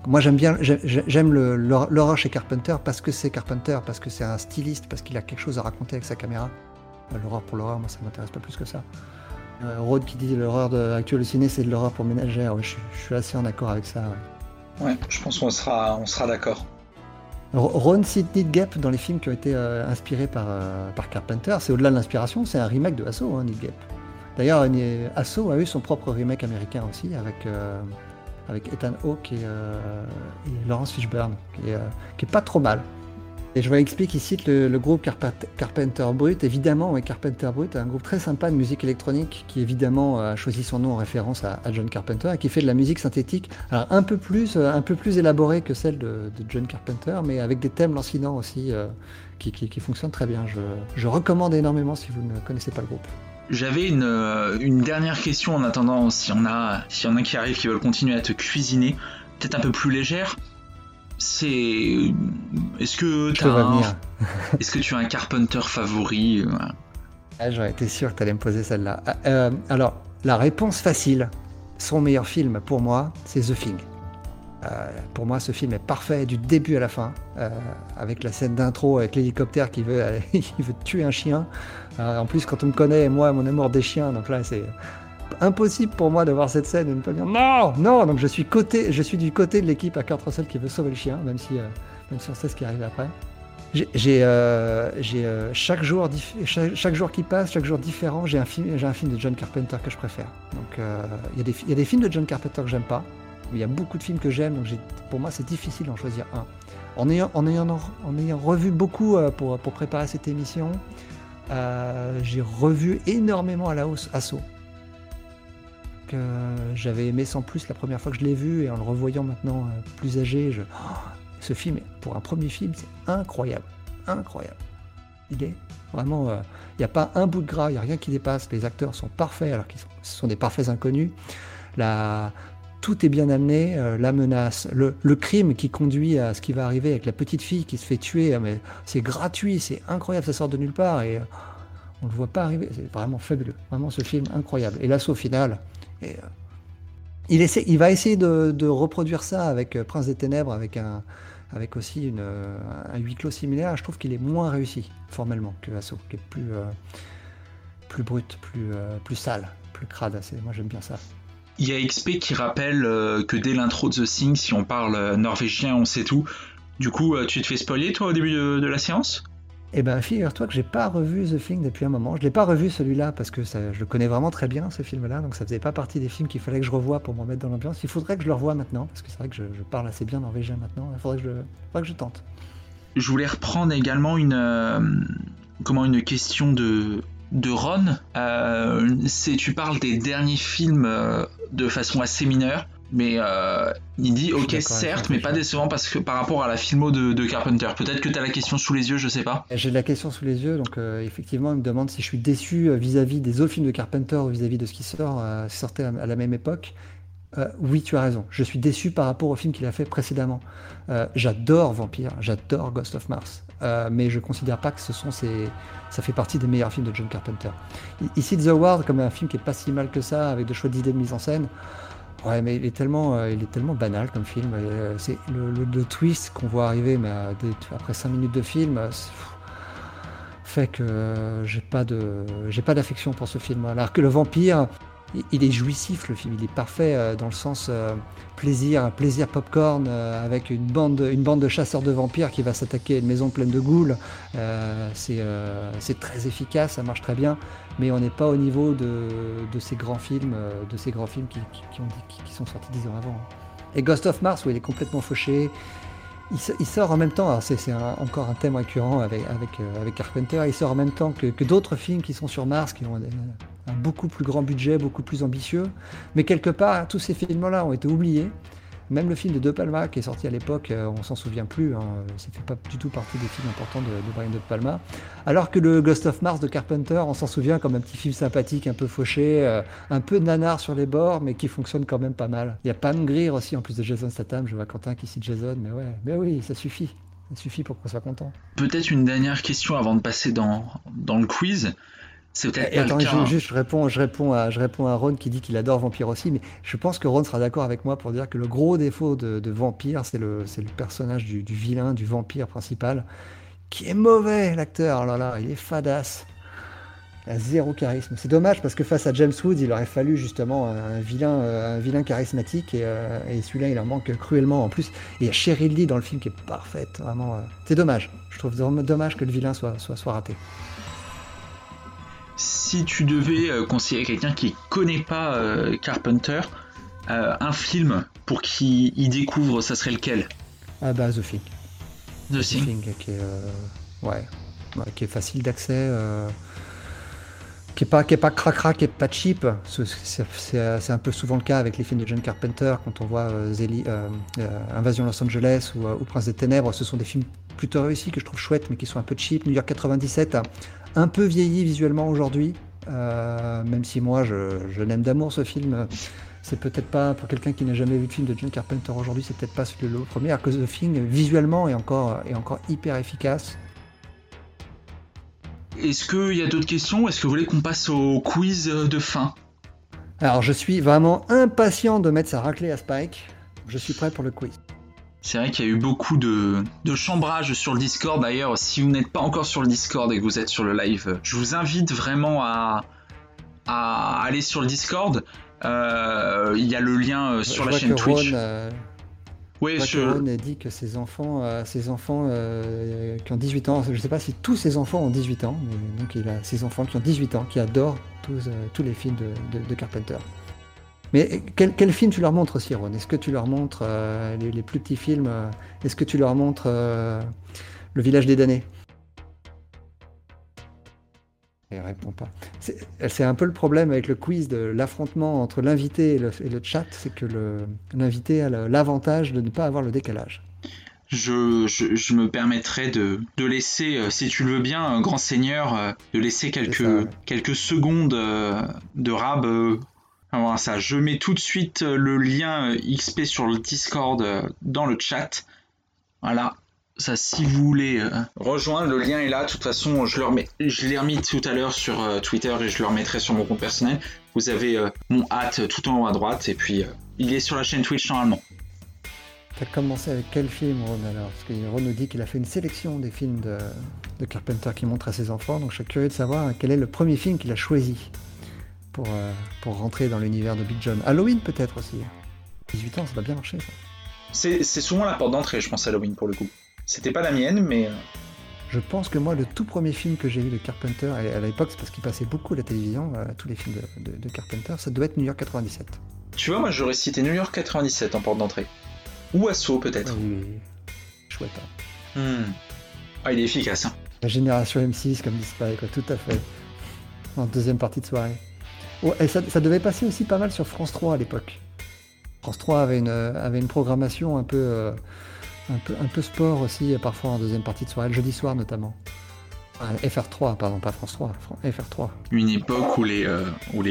moi, j'aime bien, j'aime l'horreur chez Carpenter parce que c'est Carpenter, parce que c'est un styliste, parce qu'il a quelque chose à raconter avec sa caméra. L'horreur pour l'horreur, moi ça m'intéresse pas plus que ça. Euh, qui dit l'horreur actuelle au ciné, c'est de l'horreur pour ménagère. je, suis assez en accord avec ça. Ouais, je pense qu'on sera, on sera d'accord. Ron Sidney Gap dans les films qui ont été euh, inspirés par, euh, par Carpenter, c'est au-delà de l'inspiration, c'est un remake de Asso, hein, Gap. D'ailleurs, Asso a eu son propre remake américain aussi avec, avec Ethan Hawke et, Laurence Fishburne, qui est, qui est, pas trop mal. Et je vois XP qui cite le, groupe Carpenter Brut. Évidemment, ouais, Carpenter Brut, un groupe très sympa de musique électronique qui évidemment a choisi son nom en référence à, John Carpenter et qui fait de la musique synthétique, alors un peu plus, euh, un peu plus élaborée que celle de, John Carpenter, mais avec des thèmes lancinants aussi euh, qui, qui, fonctionnent très bien. Je, je, recommande énormément si vous ne connaissez pas le groupe. J'avais une, euh, une, dernière question en attendant si on a, si en a qui arrivent qui veulent continuer à te cuisiner, peut-être un peu plus légère c'est. Est-ce que tu as. Est-ce que tu as un Carpenter favori euh, ah, J'aurais été sûr que tu allais me poser celle-là. Ah, euh, alors, la réponse facile, son meilleur film pour moi, c'est The Thing. Euh, pour moi, ce film est parfait du début à la fin, avec la scène d'intro avec l'hélicoptère qui veut, qui veut tuer un chien. en plus, quand on me connaît, moi, mon amour des chiens, donc là, c'est impossible pour moi de voir cette scène et de ne dire non, non. Donc je suis, côté, je suis du côté de l'équipe à Kurt Russell qui veut sauver le chien, même si, euh, même si on sait ce qui arrive après. J'ai euh, euh, chaque, jour, chaque, jour qui passe, chaque jour différent, j'ai un, film, un film de John Carpenter que je préfère. Donc il y, y, a des films de John Carpenter que j'aime pas, mais il y a beaucoup de films que j'aime, donc pour moi c'est difficile d'en choisir un. En ayant, en ayant, en ayant revu beaucoup pour, pour préparer cette émission, j'ai revu énormément à la hausse Assaut j'avais aimé sans plus la première fois que je l'ai vu et en le revoyant maintenant euh, plus âgé, je... Oh, ce film, pour un premier film, c'est incroyable. Incroyable. Il est vraiment. Il euh, n'y a pas un bout de gras, il n'y a rien qui dépasse. Les acteurs sont parfaits alors qu'ils sont, ce sont des parfaits inconnus. La, tout est bien amené, euh, la menace, le, le, crime qui conduit à ce qui va arriver avec la petite fille qui se fait tuer, mais c'est gratuit, c'est incroyable, ça sort de nulle part et on ne le voit pas arriver. C'est vraiment fabuleux, vraiment ce film incroyable. Et l'assaut final, euh, il, va essayer de, reproduire ça avec euh, Prince des Ténèbres, avec, aussi euh, un huis clos similaire. Je trouve qu'il est moins réussi formellement que Asso, qui est plus, brut, plus, plus sale, plus crade. Moi j'aime bien ça. Il y a XP qui rappelle que dès l'intro de The Thing, si on parle norvégien, on sait tout. Du coup, tu te fais spoiler toi au début de la séance? Eh ben, figure-toi que j'ai pas revu The Thing depuis un moment. Je l'ai pas revu celui-là parce que ça, je le connais vraiment très bien ce film-là, donc ça faisait pas partie des films qu'il fallait que je revoie pour me mettre dans l'ambiance. Il faudrait que je le revoie maintenant parce que c'est vrai que je, parle assez bien norvégien maintenant. Il faudrait que je, je tente. Je voulais reprendre également une, euh, comment une question de de Ron. Euh, tu parles des derniers films euh, de façon assez mineure. Mais euh, il dit ok certes, mais pas décevant parce que par rapport à la filmo de, Carpenter. Peut-être que tu as la question sous les yeux, je sais pas. J'ai la question sous les yeux, donc euh, effectivement, il me demande si je suis déçu euh, vis-à-vis des autres films de Carpenter ou vis-à-vis de ce qui sort, sortait à, la même époque. oui, tu as raison. Je suis déçu par rapport au film qu'il a fait précédemment. j'adore Vampire, j'adore Ghost of Mars, mais je considère pas que ce sont ces, ça fait partie des meilleurs films de John Carpenter. Ici, The Ward, comme un film qui est pas si mal que ça, avec de choix d'idées de mise en scène. Ouais, mais il est tellement, euh, il est tellement banal comme film. Euh, c'est le, twist qu'on voit arriver, mais après 5 minutes de film, euh, fait que j'ai pas de, j'ai pas d'affection pour ce film. Alors que le vampire, il est jouissif le film, il est parfait dans le sens plaisir, plaisir popcorn avec une bande, une bande de chasseurs de vampires qui va s'attaquer à une maison pleine de ghouls. c'est, c'est très efficace, ça marche très bien mais on n'est pas au niveau de, ces grands films, euh, de ces grands films qui, sont sortis dix ans avant. Et Ghost of Mars, où il est complètement fauché, il, sort en même temps, c'est encore un thème récurrent avec, euh, Carpenter, il sort en même temps que, d'autres films qui sont sur Mars, qui ont un, beaucoup plus grand budget, beaucoup plus ambitieux, mais quelque part, tous ces films-là ont été oubliés. Même le film de De Palma qui est sorti à l'époque, euh, on s'en souvient plus, hein, ça fait pas du tout partie des films importants de, Brian De Palma. Alors que le Ghost of Mars de Carpenter, on s'en souvient comme un petit film sympathique, un peu fauché, euh, un peu nanar sur les bords, mais qui fonctionne quand même pas mal. Il y a Pam Greer aussi en plus de Jason Statham, je vois Quentin qui cite Jason, mais ouais, mais oui, ça suffit. Ça suffit pour qu'on soit content. Peut-être une dernière question avant de passer dans, dans le quiz. C'est peut-être juste, je réponds, je, réponds à, je réponds à Ron qui dit qu'il adore Vampire aussi, mais je pense que Ron sera d'accord avec moi pour dire que le gros défaut de, Vampire, c'est le, le personnage du, vilain, du vampire principal, qui est mauvais, l'acteur. Oh là là, il est fadasse. Il a zéro charisme. C'est dommage parce que face à James Woods, il aurait fallu justement un vilain, euh, un vilain charismatique euh, et, celui-là, il en manque cruellement. En plus, il y a Cheryl Lee dans le film qui est parfaite. Vraiment, euh, c'est dommage. Je trouve dommage que le vilain soit, soit, soit raté si tu devais euh, conseiller à quelqu'un qui connaît pas euh, Carpenter euh, un film pour qu'il y découvre, ça serait lequel? Ah bah The Thing. The Thing. qui est, ouais, ouais, qui est facile d'accès, qui est pas, qui est pas cracra, qui est pas cheap. C'est- un peu souvent le cas avec les films de John Carpenter quand on voit euh, Zélie- euh, euh, Invasion Los Angeles ou, Prince des Ténèbres. Ce sont des films plutôt réussis que je trouve chouettes, mais qui sont un peu cheap. New York 97 a un peu vieilli visuellement aujourd'hui, euh, même si moi je, je l'aime d'amour ce film. C'est peut-être pas pour quelqu'un qui n'a jamais vu de film de John Carpenter aujourd'hui, c'est peut-être pas celui le premier. Alors que The Thing visuellement est encore, est encore hyper efficace. Est-ce qu'il y a d'autres questions? Est-ce que vous voulez qu'on passe au quiz de fin? Alors je suis vraiment impatient de mettre sa raclée à Spike. Je suis prêt pour le quiz. C'est vrai qu'il y a eu beaucoup de, de chambrage sur le Discord. D'ailleurs, si vous n'êtes pas encore sur le Discord et que vous êtes sur le live, je vous invite vraiment à, à aller sur le Discord. Euh, il y a le lien euh, sur je la chaîne Twitch. Euh, Oui, je Ron a dit que ses enfants, euh, ses enfants qui ont 18 ans, je ne sais pas si tous ses enfants ont 18 ans, mais donc il a ses enfants qui ont 18 ans, qui adorent tous, tous les films de, de- de Carpenter. Mais quel, quel film tu leur montres Ron Est-ce que tu leur montres euh, les, les plus petits films euh, Est-ce que tu leur montres euh, Le village des damnés? Elle répond pas. C'est un peu le problème avec le quiz de l'affrontement entre l'invité et le, et le chat, c'est que l'invité a l'avantage de ne pas avoir le décalage. je, je, je me permettrai de, de laisser, si tu le veux bien, euh, grand seigneur, de laisser quelques, ça, ouais. quelques secondes de rab. Euh, avant ça, je mets tout de suite euh, le lien euh, XP sur le Discord euh, dans le chat. Voilà. Ça, si vous voulez rejoindre, le lien est là. De toute façon, je, je l'ai remis tout à l'heure sur Twitter et je le remettrai sur mon compte personnel. Vous avez mon hâte tout en haut à droite et puis il est sur la chaîne Twitch normalement. T'as commencé avec quel film, Ron, alors? Parce que Ron nous dit qu'il a fait une sélection des films de, de Carpenter qu'il montre à ses enfants, donc je suis curieux de savoir quel est le premier film qu'il a choisi pour, euh, pour rentrer dans l'univers de Big John. Halloween peut-être aussi. 18 ans, ça va bien marcher. C'est souvent la porte d'entrée, je pense, Halloween pour le coup. C'était pas la mienne, mais euh, Je pense que moi, le tout premier film que j'ai vu de Carpenter, et à l'époque c'est parce qu'il passait beaucoup à la télévision, euh, tous les films de, de- de Carpenter, ça doit être New York 97. tu vois, moi j'aurais cité New York 97 en porte d'entrée. Ou Assaut Ah peut-être. oui, chouette. hein. Hmm. Ah, il est efficace. Hein. La génération M6, comme Spike, quoi, tout à fait. En deuxième partie de soirée. Ça, devait passer aussi pas mal sur France 3 à l'époque. France 3 avait une, avait une programmation un peu, euh, sport aussi, euh, parfois en deuxième partie de soirée, le jeudi soir notamment. Ah, FR3, pardon, pas France 3, Fran- FR3. Une époque où les, euh,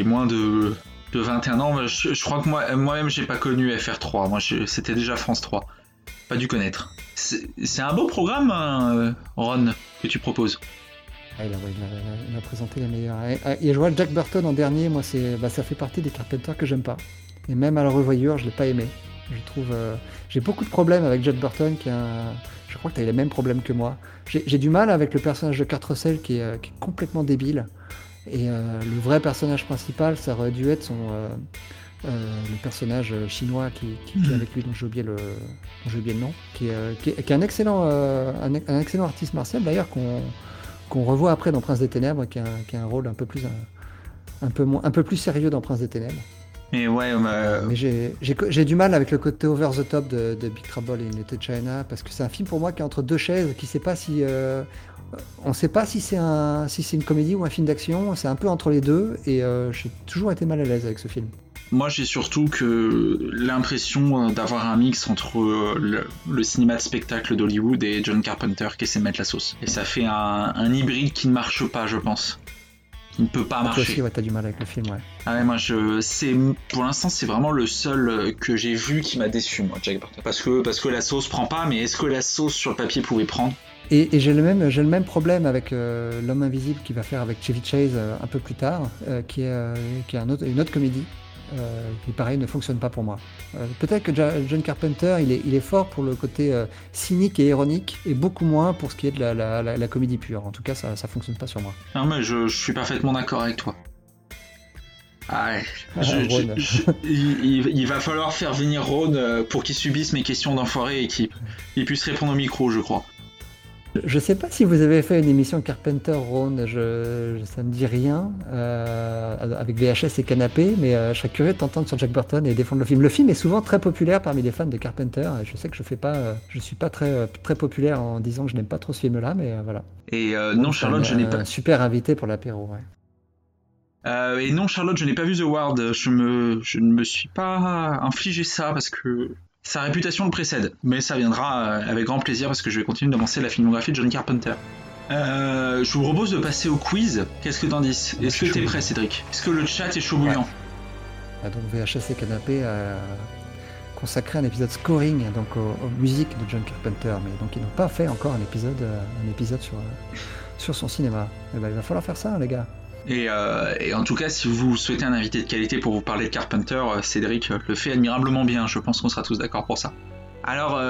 moins de, de 21 ans, je, crois que moi, moi-même j'ai pas connu FR3. Moi c'était déjà France 3. Pas dû connaître. C'est un beau programme, hein, euh, Ron, que tu proposes. Ah, il, a, présenté la meilleure. Et, et je vois Jack Burton en dernier, moi, c'est, bah, ça fait partie des Carpenters que j'aime pas. Et même à la revoyure, je l'ai pas aimé. Je trouve, euh, j'ai beaucoup de problèmes avec Jack Burton, qui je crois que tu as les mêmes problèmes que moi. J'ai, du mal avec le personnage de Kurt Russell, qui est, euh, complètement débile. Et euh, le vrai personnage principal, ça aurait dû être son, euh, euh, le personnage euh, chinois qui, qui- est avec lui, dont j'ai oublié le, j'ai oublié le nom, qui est, euh, qui est- un excellent, euh, un excellent artiste martial d'ailleurs qu'on qu'on revoit après dans Prince des Ténèbres, qui a, un- qui a un rôle un peu plus, un, un peu moins, un peu plus sérieux dans Prince des Ténèbres. Mais ouais, euh, Mais j'ai- du mal avec le côté over the top de, de Big Trouble in Little China parce que c'est un film pour moi qui est entre deux chaises, qui sait pas si euh, on sait pas si c'est un si c'est une comédie ou un film d'action. C'est un peu entre les deux et euh, j'ai toujours été mal à l'aise avec ce film. Moi, j'ai surtout que l'impression euh, d'avoir un mix entre euh, le, le cinéma de spectacle d'Hollywood et John Carpenter qui essaie de mettre la sauce. Et ça fait un, un hybride qui ne marche pas, je pense. Qui ne peut pas Toi aussi, marcher. ouais, t'as du mal avec le film, ouais. Ah ouais, moi, je, c'est, pour l'instant, c'est vraiment le seul euh, que j'ai vu qui m'a déçu, moi, Jack Burton. Parce que, parce que la sauce prend pas, mais est-ce que la sauce sur le papier pouvait prendre? Et, et j'ai le même j'ai le même problème avec euh, l'homme invisible qu'il va faire avec Chevy Chase euh, un peu plus tard, euh, qui est qui est un autre, une autre comédie. Euh, qui pareil ne fonctionne pas pour moi. Euh, Peut-être que John Carpenter il est, il est fort pour le côté euh, cynique et ironique et beaucoup moins pour ce qui est de la, la- la- la comédie pure. En tout cas ça ça fonctionne pas sur moi. Non, mais je, je suis parfaitement d'accord avec toi. Ah ouais. Ah, Je- il, il- va falloir faire venir Ron pour qu'il subisse mes questions d'enfoiré et qu'il il puisse répondre au micro, je crois. Je sais pas si vous avez fait une émission Carpenter je, je- ça me dit rien, euh, avec VHS et canapé, mais euh, je serais curieux de t'entendre sur Jack Burton et défendre le film. Le film est souvent très populaire parmi les fans de Carpenter. et Je sais que je fais pas, euh, je suis pas très très populaire en disant que je n'aime pas trop ce film-là, mais voilà. Et non, Donc, Charlotte, je n'ai pas. super invité pour l'apéro. Ouais. Euh, et non, Charlotte, je n'ai pas vu The Ward. Je, me, je ne me suis pas infligé ça parce que sa réputation le précède. Mais ça viendra euh, avec grand plaisir parce que je vais continuer d'avancer la filmographie de John Carpenter. Euh, je vous propose de passer au quiz. Qu'est-ce que t'en dis? Est-ce que t'es prêt, Cédric? Est-ce que le chat est chaud bouillant? Ah, donc VHS et canapé a consacré un épisode scoring donc aux, aux musiques de John Carpenter, mais donc ils n'ont pas fait encore un épisode, euh, un épisode sur sur son cinéma. Eh ben, il va falloir faire ça, hein, les gars. Et, euh, et en tout cas, si vous souhaitez un invité de qualité pour vous parler de Carpenter, euh, Cédric euh, le fait admirablement bien. Je pense qu'on sera tous d'accord pour ça. Alors,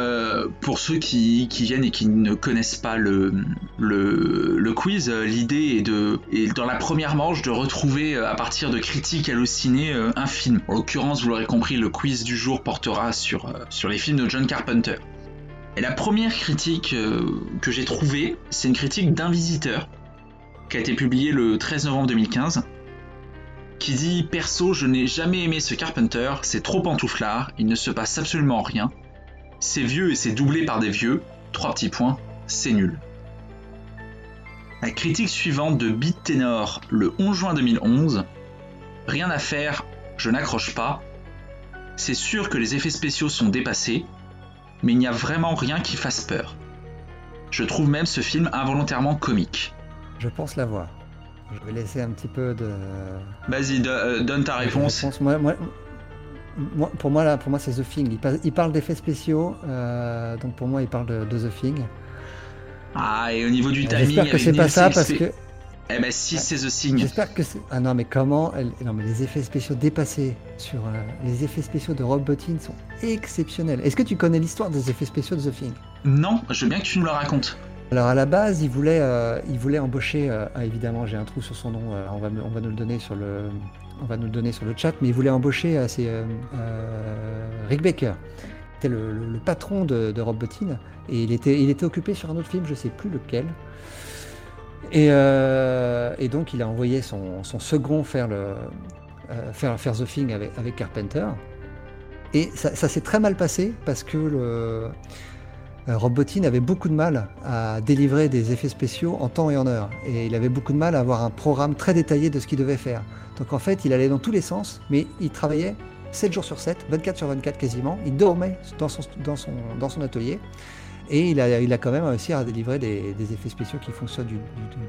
pour ceux qui, viennent et qui ne connaissent pas le, le, le quiz, l'idée est de, dans la première manche de retrouver à partir de critiques hallucinées un film. En l'occurrence, vous l'aurez compris, le quiz du jour portera sur, sur les films de John Carpenter. Et la première critique que j'ai trouvée, c'est une critique d'un visiteur qui a été publiée le 13 novembre 2015 qui dit Perso, je n'ai jamais aimé ce Carpenter, c'est trop pantouflard, il ne se passe absolument rien. C'est vieux et c'est doublé par des vieux. Trois petits points, c'est nul. La critique suivante de Beat Tenor le 11 juin 2011. Rien à faire, je n'accroche pas. C'est sûr que les effets spéciaux sont dépassés, mais il n'y a vraiment rien qui fasse peur. Je trouve même ce film involontairement comique. Je pense l'avoir. Je vais laisser un petit peu de Vas-y, euh, donne ta réponse. Moi, moi- moi- pour moi, là, pour moi, c'est The Thing. Il, pa- il parle d'effets spéciaux, euh, donc pour moi, il parle de, de The Thing. Ah, et au niveau du timing, J'espère que c'est pas ça parce que Eh ben si, c'est The Thing. J'espère que c'est. Ah non, mais comment Non, mais les effets spéciaux dépassés sur. euh, Les effets spéciaux de Rob Bottin sont exceptionnels. Est-ce que tu connais l'histoire des effets spéciaux de The Thing? Non, je veux bien que tu nous la racontes. Alors à la base, il voulait, euh, il voulait embaucher. euh, ah, évidemment, j'ai un trou sur son nom. euh, on, va, on va nous le donner sur le. On va nous le donner sur le chat, mais il voulait embaucher Rick Baker. C'était le, le- patron de, Rob Bottin et il était, il était occupé sur un autre film, je sais plus lequel. Et, donc il a envoyé son, second faire, le, faire, faire The Thing avec, avec Carpenter. Et ça, ça s'est très mal passé parce que le, euh, Rob Bottin avait beaucoup de mal à délivrer des effets spéciaux en temps et en heure. Et il avait beaucoup de mal à avoir un programme très détaillé de ce qu'il devait faire. Donc en fait, il allait dans tous les sens, mais il travaillait 7 jours sur 7, 24 sur 24 quasiment. Il dormait dans son, atelier. Et il a, quand même réussi à délivrer des, effets spéciaux qui fonctionnent du,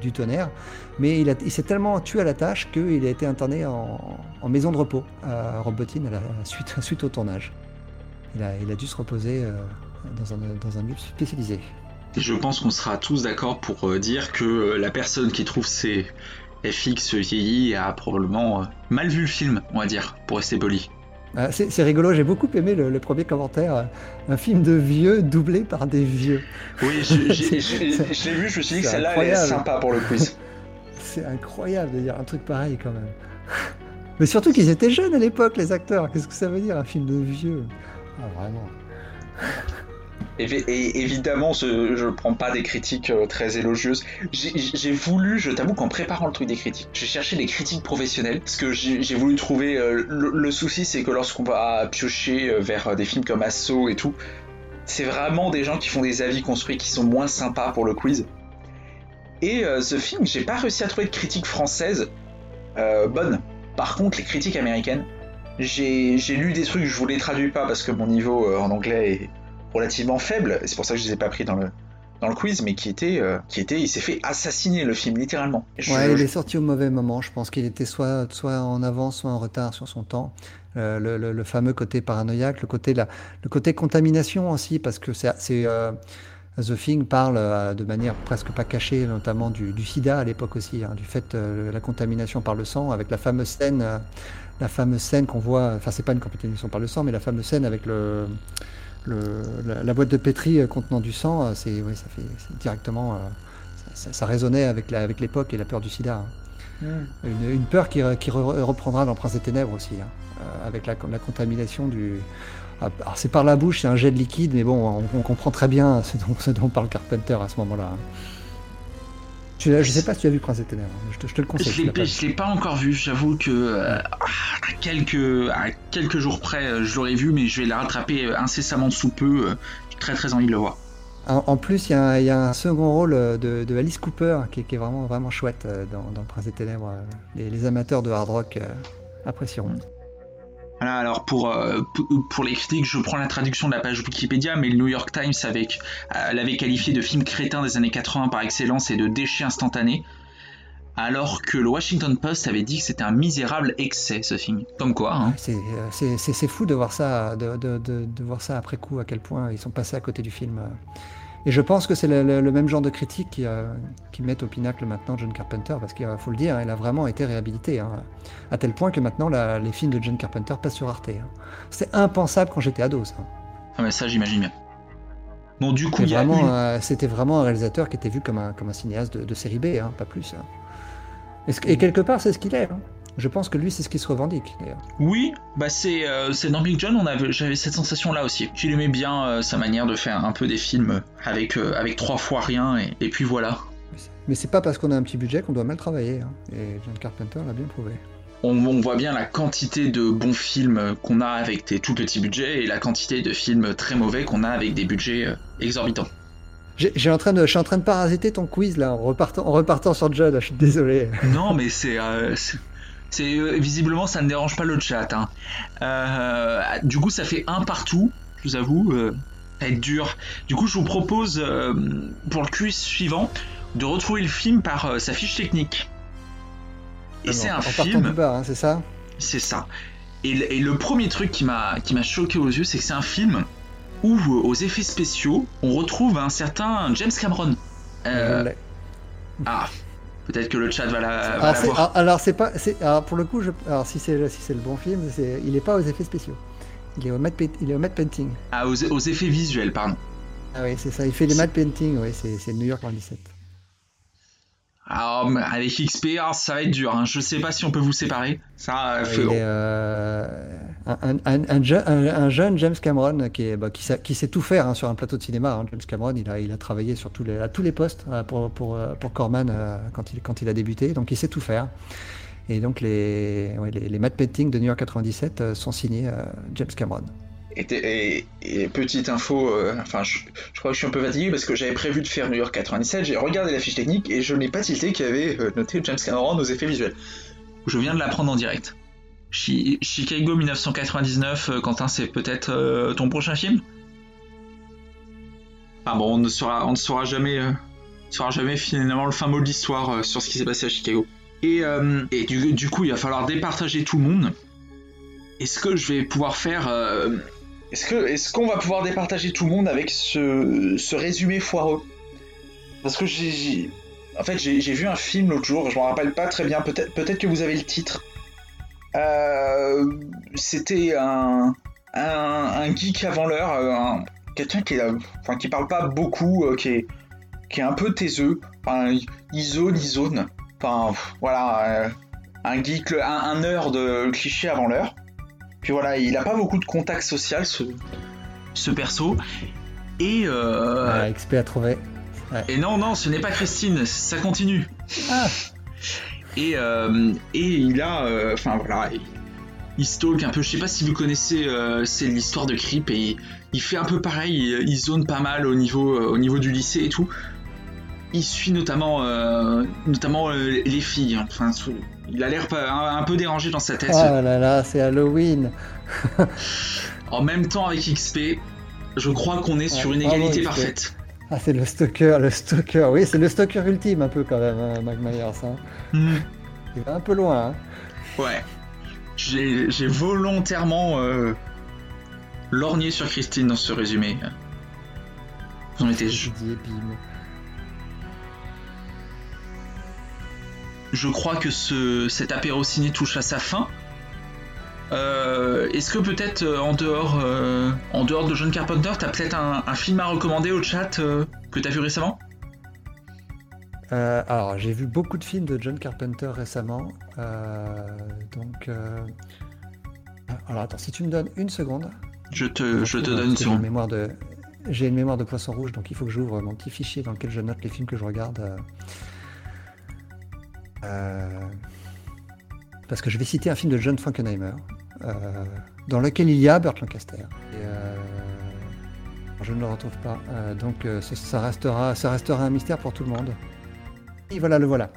du- tonnerre. Mais il, s'est tellement tué à la tâche qu'il a été interné en, maison de repos à Rob Bottin à la suite, au tournage. Il a, il a dû se reposer euh, dans, un, dans un spécialisé. Je pense qu'on sera tous d'accord pour euh, dire que euh, la personne qui trouve ces FX vieillis a probablement euh, mal vu le film, on va dire, pour rester poli. Euh, c'est rigolo, j'ai beaucoup aimé le, le premier commentaire. Un film de vieux doublé par des vieux. Oui, je, l'ai vu, je me suis dit que celle-là, elle est sympa pour le quiz. C'est incroyable de dire un truc pareil quand même. Mais surtout qu'ils étaient jeunes à l'époque, les acteurs. Qu'est-ce que ça veut dire un film de vieux? Ah, vraiment. Et, évidemment, je, je prends pas des critiques euh, très élogieuses. J'ai- voulu, je t'avoue qu'en préparant le truc des critiques, j'ai cherché les critiques professionnelles, parce que j'ai voulu trouver. euh, le, souci, c'est que lorsqu'on va piocher euh, vers des films comme Asso et tout, c'est vraiment des gens qui font des avis construits qui sont moins sympas pour le quiz. Et ce film, j'ai pas réussi à trouver de critiques françaises bonnes. Par contre, les critiques américaines, j'ai lu des trucs, je vous les traduis pas parce que mon niveau en anglais est relativement faible, c'est pour ça que je les ai pas pris dans le, dans le quiz, mais qui était, euh, qui était, il s'est fait assassiner le film, littéralement. Je- Ouais, il est sorti au mauvais moment. Je pense qu'il était soit, soit en avance, soit en retard sur son temps. Euh, le, le- le fameux côté paranoïaque, le côté, la, le côté contamination aussi, parce que c'est, euh, The Thing parle de manière presque pas cachée, notamment du, du sida à l'époque aussi, hein, du fait de la contamination par le sang, avec la fameuse scène, la fameuse scène qu'on voit, enfin c'est pas une contamination par le sang, mais la fameuse scène avec le, le- la, la boîte de pétri euh, contenant du sang, euh, c'est, oui, ça fait directement, euh, ça, ça- ça résonnait avec, la- avec l'époque et la peur du sida. hein. Hmm. Une, une peur qui, qui re- reprendra dans Prince des Ténèbres aussi, hein, avec la, la contamination du. Alors c'est par la bouche, c'est un jet de liquide, mais bon, on, comprend très bien ce dont, ce dont parle Carpenter à ce moment-là. Je ne sais pas si tu as vu Prince des Ténèbres, je te, le conseille. Je ne l'ai pas encore vu, j'avoue que euh, à, quelques, à quelques jours près, euh, je l'aurais vu, mais je vais la rattraper euh, incessamment sous peu. J'ai très très envie de le voir. En, plus, il y, a un second rôle de, Alice Cooper qui, est vraiment, vraiment chouette dans, dans Prince des Ténèbres. Les, amateurs de hard rock apprécieront. Voilà, alors pour, pour les critiques, je prends la traduction de la page Wikipédia, mais le New York Times avec, l'avait qualifié de film crétin des années 80 par excellence et de déchet instantané alors que le Washington Post avait dit que c'était un misérable excès ce film. Comme quoi. Hein. Euh, c'est fou de voir, ça, de, voir ça après coup, à quel point ils sont passés à côté du film. Et je pense que c'est le, même genre de critique qui, euh, qui met au pinacle maintenant John Carpenter, parce qu'il faut le dire, il a vraiment été réhabilité, hein. à tel point que maintenant les films de John Carpenter passent sur Arte. Hein. C'est impensable quand j'étais ado, ça. Ah mais ça j'imagine bien. Bon, du coup, euh, c'était vraiment, un réalisateur qui était vu comme un, comme un cinéaste de, série B, pas plus. Et, quelque part, c'est ce qu'il est. Je pense que lui, c'est ce qui se revendique, d'ailleurs. Oui, bah c'est euh, dans Big John, j'avais cette sensation-là aussi. Qu'il aimait bien euh, sa manière de faire un peu des films avec, euh, avec trois fois rien, et, puis voilà. Mais c'est pas parce qu'on a un petit budget qu'on doit mal travailler. Hein. Et John Carpenter l'a bien prouvé. On, on, voit bien la quantité de bons films qu'on a avec des tout petits budgets et la quantité de films très mauvais qu'on a avec des budgets exorbitants. J'ai en train de, je suis en train de parasiter ton quiz là, en repartant, en repartant sur John. Je suis désolé. Non, mais c'est, euh, c'est euh, visiblement ça ne dérange pas le chat. Hein. Euh, du coup, ça fait un partout. Je vous avoue, ça va être dur. Du coup, je vous propose pour le quiz suivant de retrouver le film par sa fiche technique. Et ah c'est un film. Hein, c'est ça? C'est ça. Et, et, le premier truc qui m'a qui m'a choqué aux yeux, c'est que c'est un film où aux effets spéciaux, on retrouve un certain James Cameron. Euh, ah, peut-être que le chat va la, alors, voir. Alors, c'est pas, alors pour le coup, je, alors si c'est si c'est le bon film, il n'est pas aux effets spéciaux. Il est au matte, il est au matte painting. Ah, aux, aux, effets visuels, pardon. Ah oui, c'est ça. Il fait les matte painting. Oui, c'est New York 97. Alors, avec XP, ça va être dur. Hein. Je sais pas si on peut vous séparer. Ça, euh, fait... euh, un, un, un, jeune James Cameron qui, est, bah, qui, sait, qui, sait, tout faire hein, sur un plateau de cinéma. Hein. James Cameron, il a, il a travaillé sur tous les, à tous les postes euh, pour, pour, euh, pour Corman quand, il, quand il a débuté. Donc, il sait tout faire. Et donc, les, ouais, les, les matte paintings de New York 97 sont signés James Cameron. Et, petite info, euh, enfin, je, crois que je suis un peu fatigué parce que j'avais prévu de faire New York 97, j'ai regardé la fiche technique et je n'ai pas tilté qu'il y avait euh, noté James Cameron aux effets visuels. Je viens de l'apprendre en direct. Chicago 1999, euh, Quentin, c'est peut-être ton prochain film? Ah bon, on ne saura, on ne saura jamais, saura jamais finalement le fin mot de l'histoire sur ce qui s'est passé à Chicago. Et, et du, du, coup, il va falloir départager tout le monde. Est-ce que je vais pouvoir faire est-ce que est-ce qu'on va pouvoir départager tout le monde avec ce, résumé foireux? Parce que j'ai en fait j'ai vu un film l'autre jour, je m'en rappelle pas très bien, peut-être peut-être que vous avez le titre. Euh, c'était un, un, geek avant l'heure, euh, quelqu'un qui enfin qui parle pas beaucoup, euh, qui est qui est un peu taiseux, enfin il zone, il zone, enfin voilà, un geek, un, un heure de cliché avant l'heure. Puis voilà, il a pas beaucoup de contact social, ce, ce perso. Et. Euh... Ah, XP a trouvé. Et non, non, ce n'est pas Christine, ça continue. Ah. Et, euh, et il a. Euh, enfin voilà, il, stalk un peu. Je sais pas si vous connaissez, euh, c'est l'histoire de Creep et il, fait un peu pareil. Il, zone pas mal au niveau, au niveau du lycée et tout. Il suit notamment, notamment les filles. Enfin, il a l'air un, peu dérangé dans sa tête. Oh là là, c'est Halloween. en même temps, avec XP, je crois qu'on est sur une égalité parfaite. Ah, c'est le stalker, le stalker. Oui, c'est le stalker ultime un peu quand même, hein, Mac Myers. Hein. Hmm. Il va un peu loin. Hein. Ouais. J'ai volontairement euh, lorgné sur Christine dans ce résumé. Vous en étiez je crois que ce, cet apéro ciné touche à sa fin. Euh, est-ce que peut-être euh, en dehors, euh, en dehors de John Carpenter, t'as peut-être un, film à recommander au chat que t'as vu récemment? Alors j'ai vu beaucoup de films de John Carpenter récemment, donc alors attends si tu me donnes une seconde, Je te, je te donne sur. J'ai mémoire de, j'ai une mémoire de poisson rouge, donc il faut que j'ouvre mon petit fichier dans lequel je note les films que je regarde. Euh, euh, parce que je vais citer un film de John Frankenheimer, euh, dans lequel il y a Burt Lancaster. je ne le retrouve pas, donc ça, restera, un mystère pour tout le monde. Et voilà, le voilà.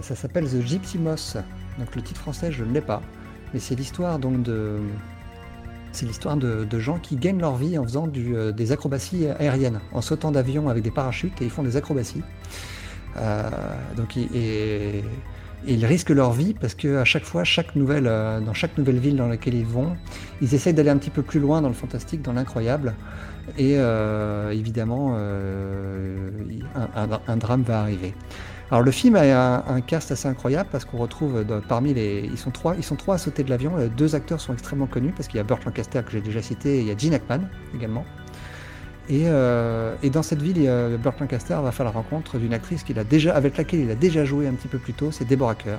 ça s'appelle The Gypsy Moss. Donc le titre français, je ne l'ai pas, mais c'est l'histoire donc de c'est l'histoire de, gens qui gagnent leur vie en faisant euh, des acrobaties aériennes, en sautant d'avion avec des parachutes et ils font des acrobaties. Euh, donc, ils risquent leur vie parce qu'à chaque fois, chaque nouvelle, euh, dans chaque nouvelle ville dans laquelle ils vont, ils essayent d'aller un petit peu plus loin dans le fantastique, dans l'incroyable. Et évidemment, un, drame va arriver. Alors le film a un, cast assez incroyable parce qu'on retrouve euh, parmi les, ils sont trois, ils sont trois à sauter de l'avion. Euh, deux acteurs sont extrêmement connus parce qu'il y a Burt Lancaster que j'ai déjà cité, et il y a Gene Hackman également. Et, euh, dans cette ville, Burt Lancaster va faire la rencontre d'une actrice qu'il a déjà, avec laquelle il a déjà joué un petit peu plus tôt, c'est Deborah Kerr.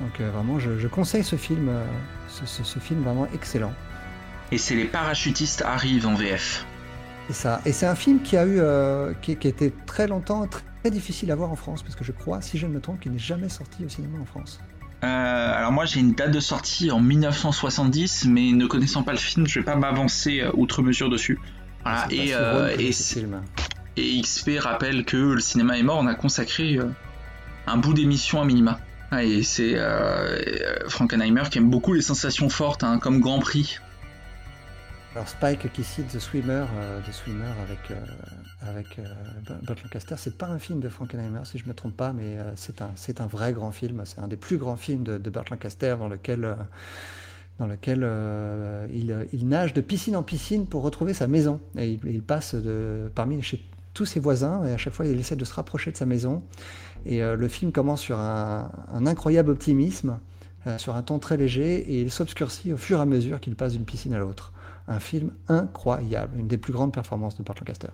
Donc vraiment, je, conseille ce film, ce, film vraiment excellent. Et c'est les parachutistes arrivent en VF. C'est ça. Et c'est un film qui a eu, qui, été très longtemps très difficile à voir en France, parce que je crois, si je ne me trompe, qu'il n'est jamais sorti au cinéma en France. Euh, alors moi j'ai une date de sortie en 1970, mais ne connaissant pas le film, je vais pas m'avancer euh, outre mesure dessus. Voilà, et, euh, et, et, XP rappelle que le cinéma est mort, on a consacré un bout d'émission à minima. Ah, et c'est Frankenheimer qui aime beaucoup les sensations fortes, hein, comme Grand Prix. Alors Spike qui cite The Swimmer, The Swimmer avec avec euh, Burt Lancaster. C'est pas un film de Frankenheimer, si je me trompe pas, mais euh, c'est un, vrai grand film. C'est un des plus grands films de, de Burt Lancaster dans lequel, euh, dans lequel euh, il, nage de piscine en piscine pour retrouver sa maison. Et il, passe parmi tous ses voisins et à chaque fois il essaie de se rapprocher de sa maison. Et le film commence sur un, incroyable optimisme, sur un ton très léger, et il s'obscurcit au fur et à mesure qu'il passe d'une piscine à l'autre. Un film incroyable, une des plus grandes performances de Burt Lancaster.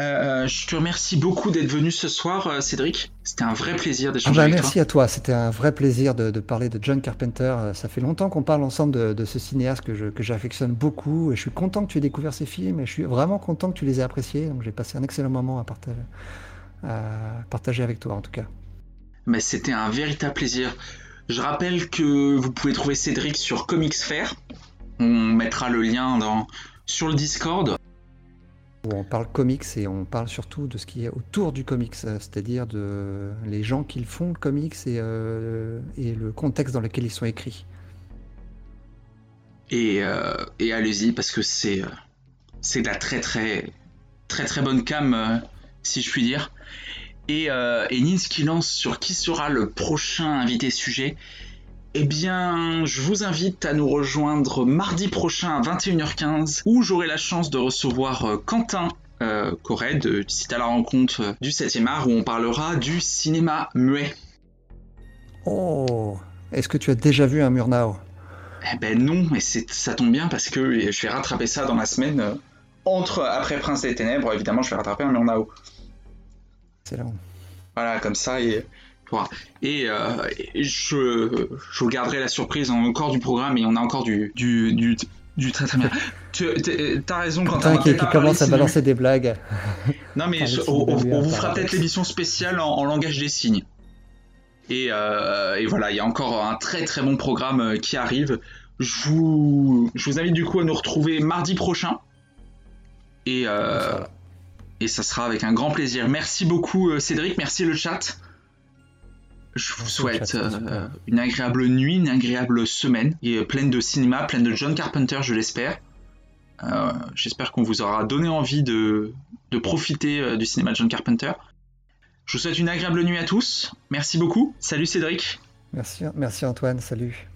Euh, je te remercie beaucoup d'être venu ce soir, euh, Cédric. C'était un vrai plaisir d'échanger ah bah, avec merci à toi. C'était un vrai plaisir de, parler de John Carpenter. Euh, ça fait longtemps qu'on parle ensemble de, ce cinéaste que, j'affectionne beaucoup. Et je suis content que tu aies découvert ces films. Et je suis vraiment content que tu les aies appréciés. Donc j'ai passé un excellent moment à partager, à partager avec toi, en tout cas. Mais c'était un véritable plaisir. Je rappelle que vous pouvez trouver Cédric sur Comics Fair. On mettra le lien dans, sur le Discord on parle comics et on parle surtout de ce qui est autour du comics, euh, c'est-à-dire de les gens qui font le comics et, euh, le contexte dans lequel ils sont écrits. Et, euh, allez-y parce que c'est de la très très très très bonne cam si je puis dire. Et, qui lance sur qui sera le prochain invité sujet. Eh bien, je vous invite à nous rejoindre mardi prochain à 21h15 où j'aurai la chance de recevoir euh, Quentin euh, Corret de Site à la rencontre euh, du 7e art où on parlera du cinéma muet. Oh, est-ce que tu as déjà vu un Murnau Eh ben non, mais ça tombe bien parce que je vais rattraper ça dans la semaine. entre après Prince des Ténèbres, évidemment, je vais rattraper un Murnau. C'est là. Voilà, comme ça, et et, euh, je, je vous garderai la surprise encore du programme et on a encore du, du, du, très très bien. Tu as raison quand qui, qui commence à balancer des blagues. Non mais on, vous fera peut-être l'émission spéciale en, langage des signes. Et, euh, et, voilà, il y a encore un très très bon programme euh, qui arrive. Je vous, je vous invite du coup à nous retrouver mardi prochain. Et, et ça sera avec un grand plaisir. Merci beaucoup Cédric, merci le chat. Je vous souhaite euh, une agréable nuit, une agréable semaine, et pleine de cinéma, pleine de John Carpenter, je l'espère. Euh, j'espère qu'on vous aura donné envie de, profiter euh, du cinéma de John Carpenter. Je vous souhaite une agréable nuit à tous. Merci beaucoup. Salut Cédric. Merci, merci Antoine. Salut.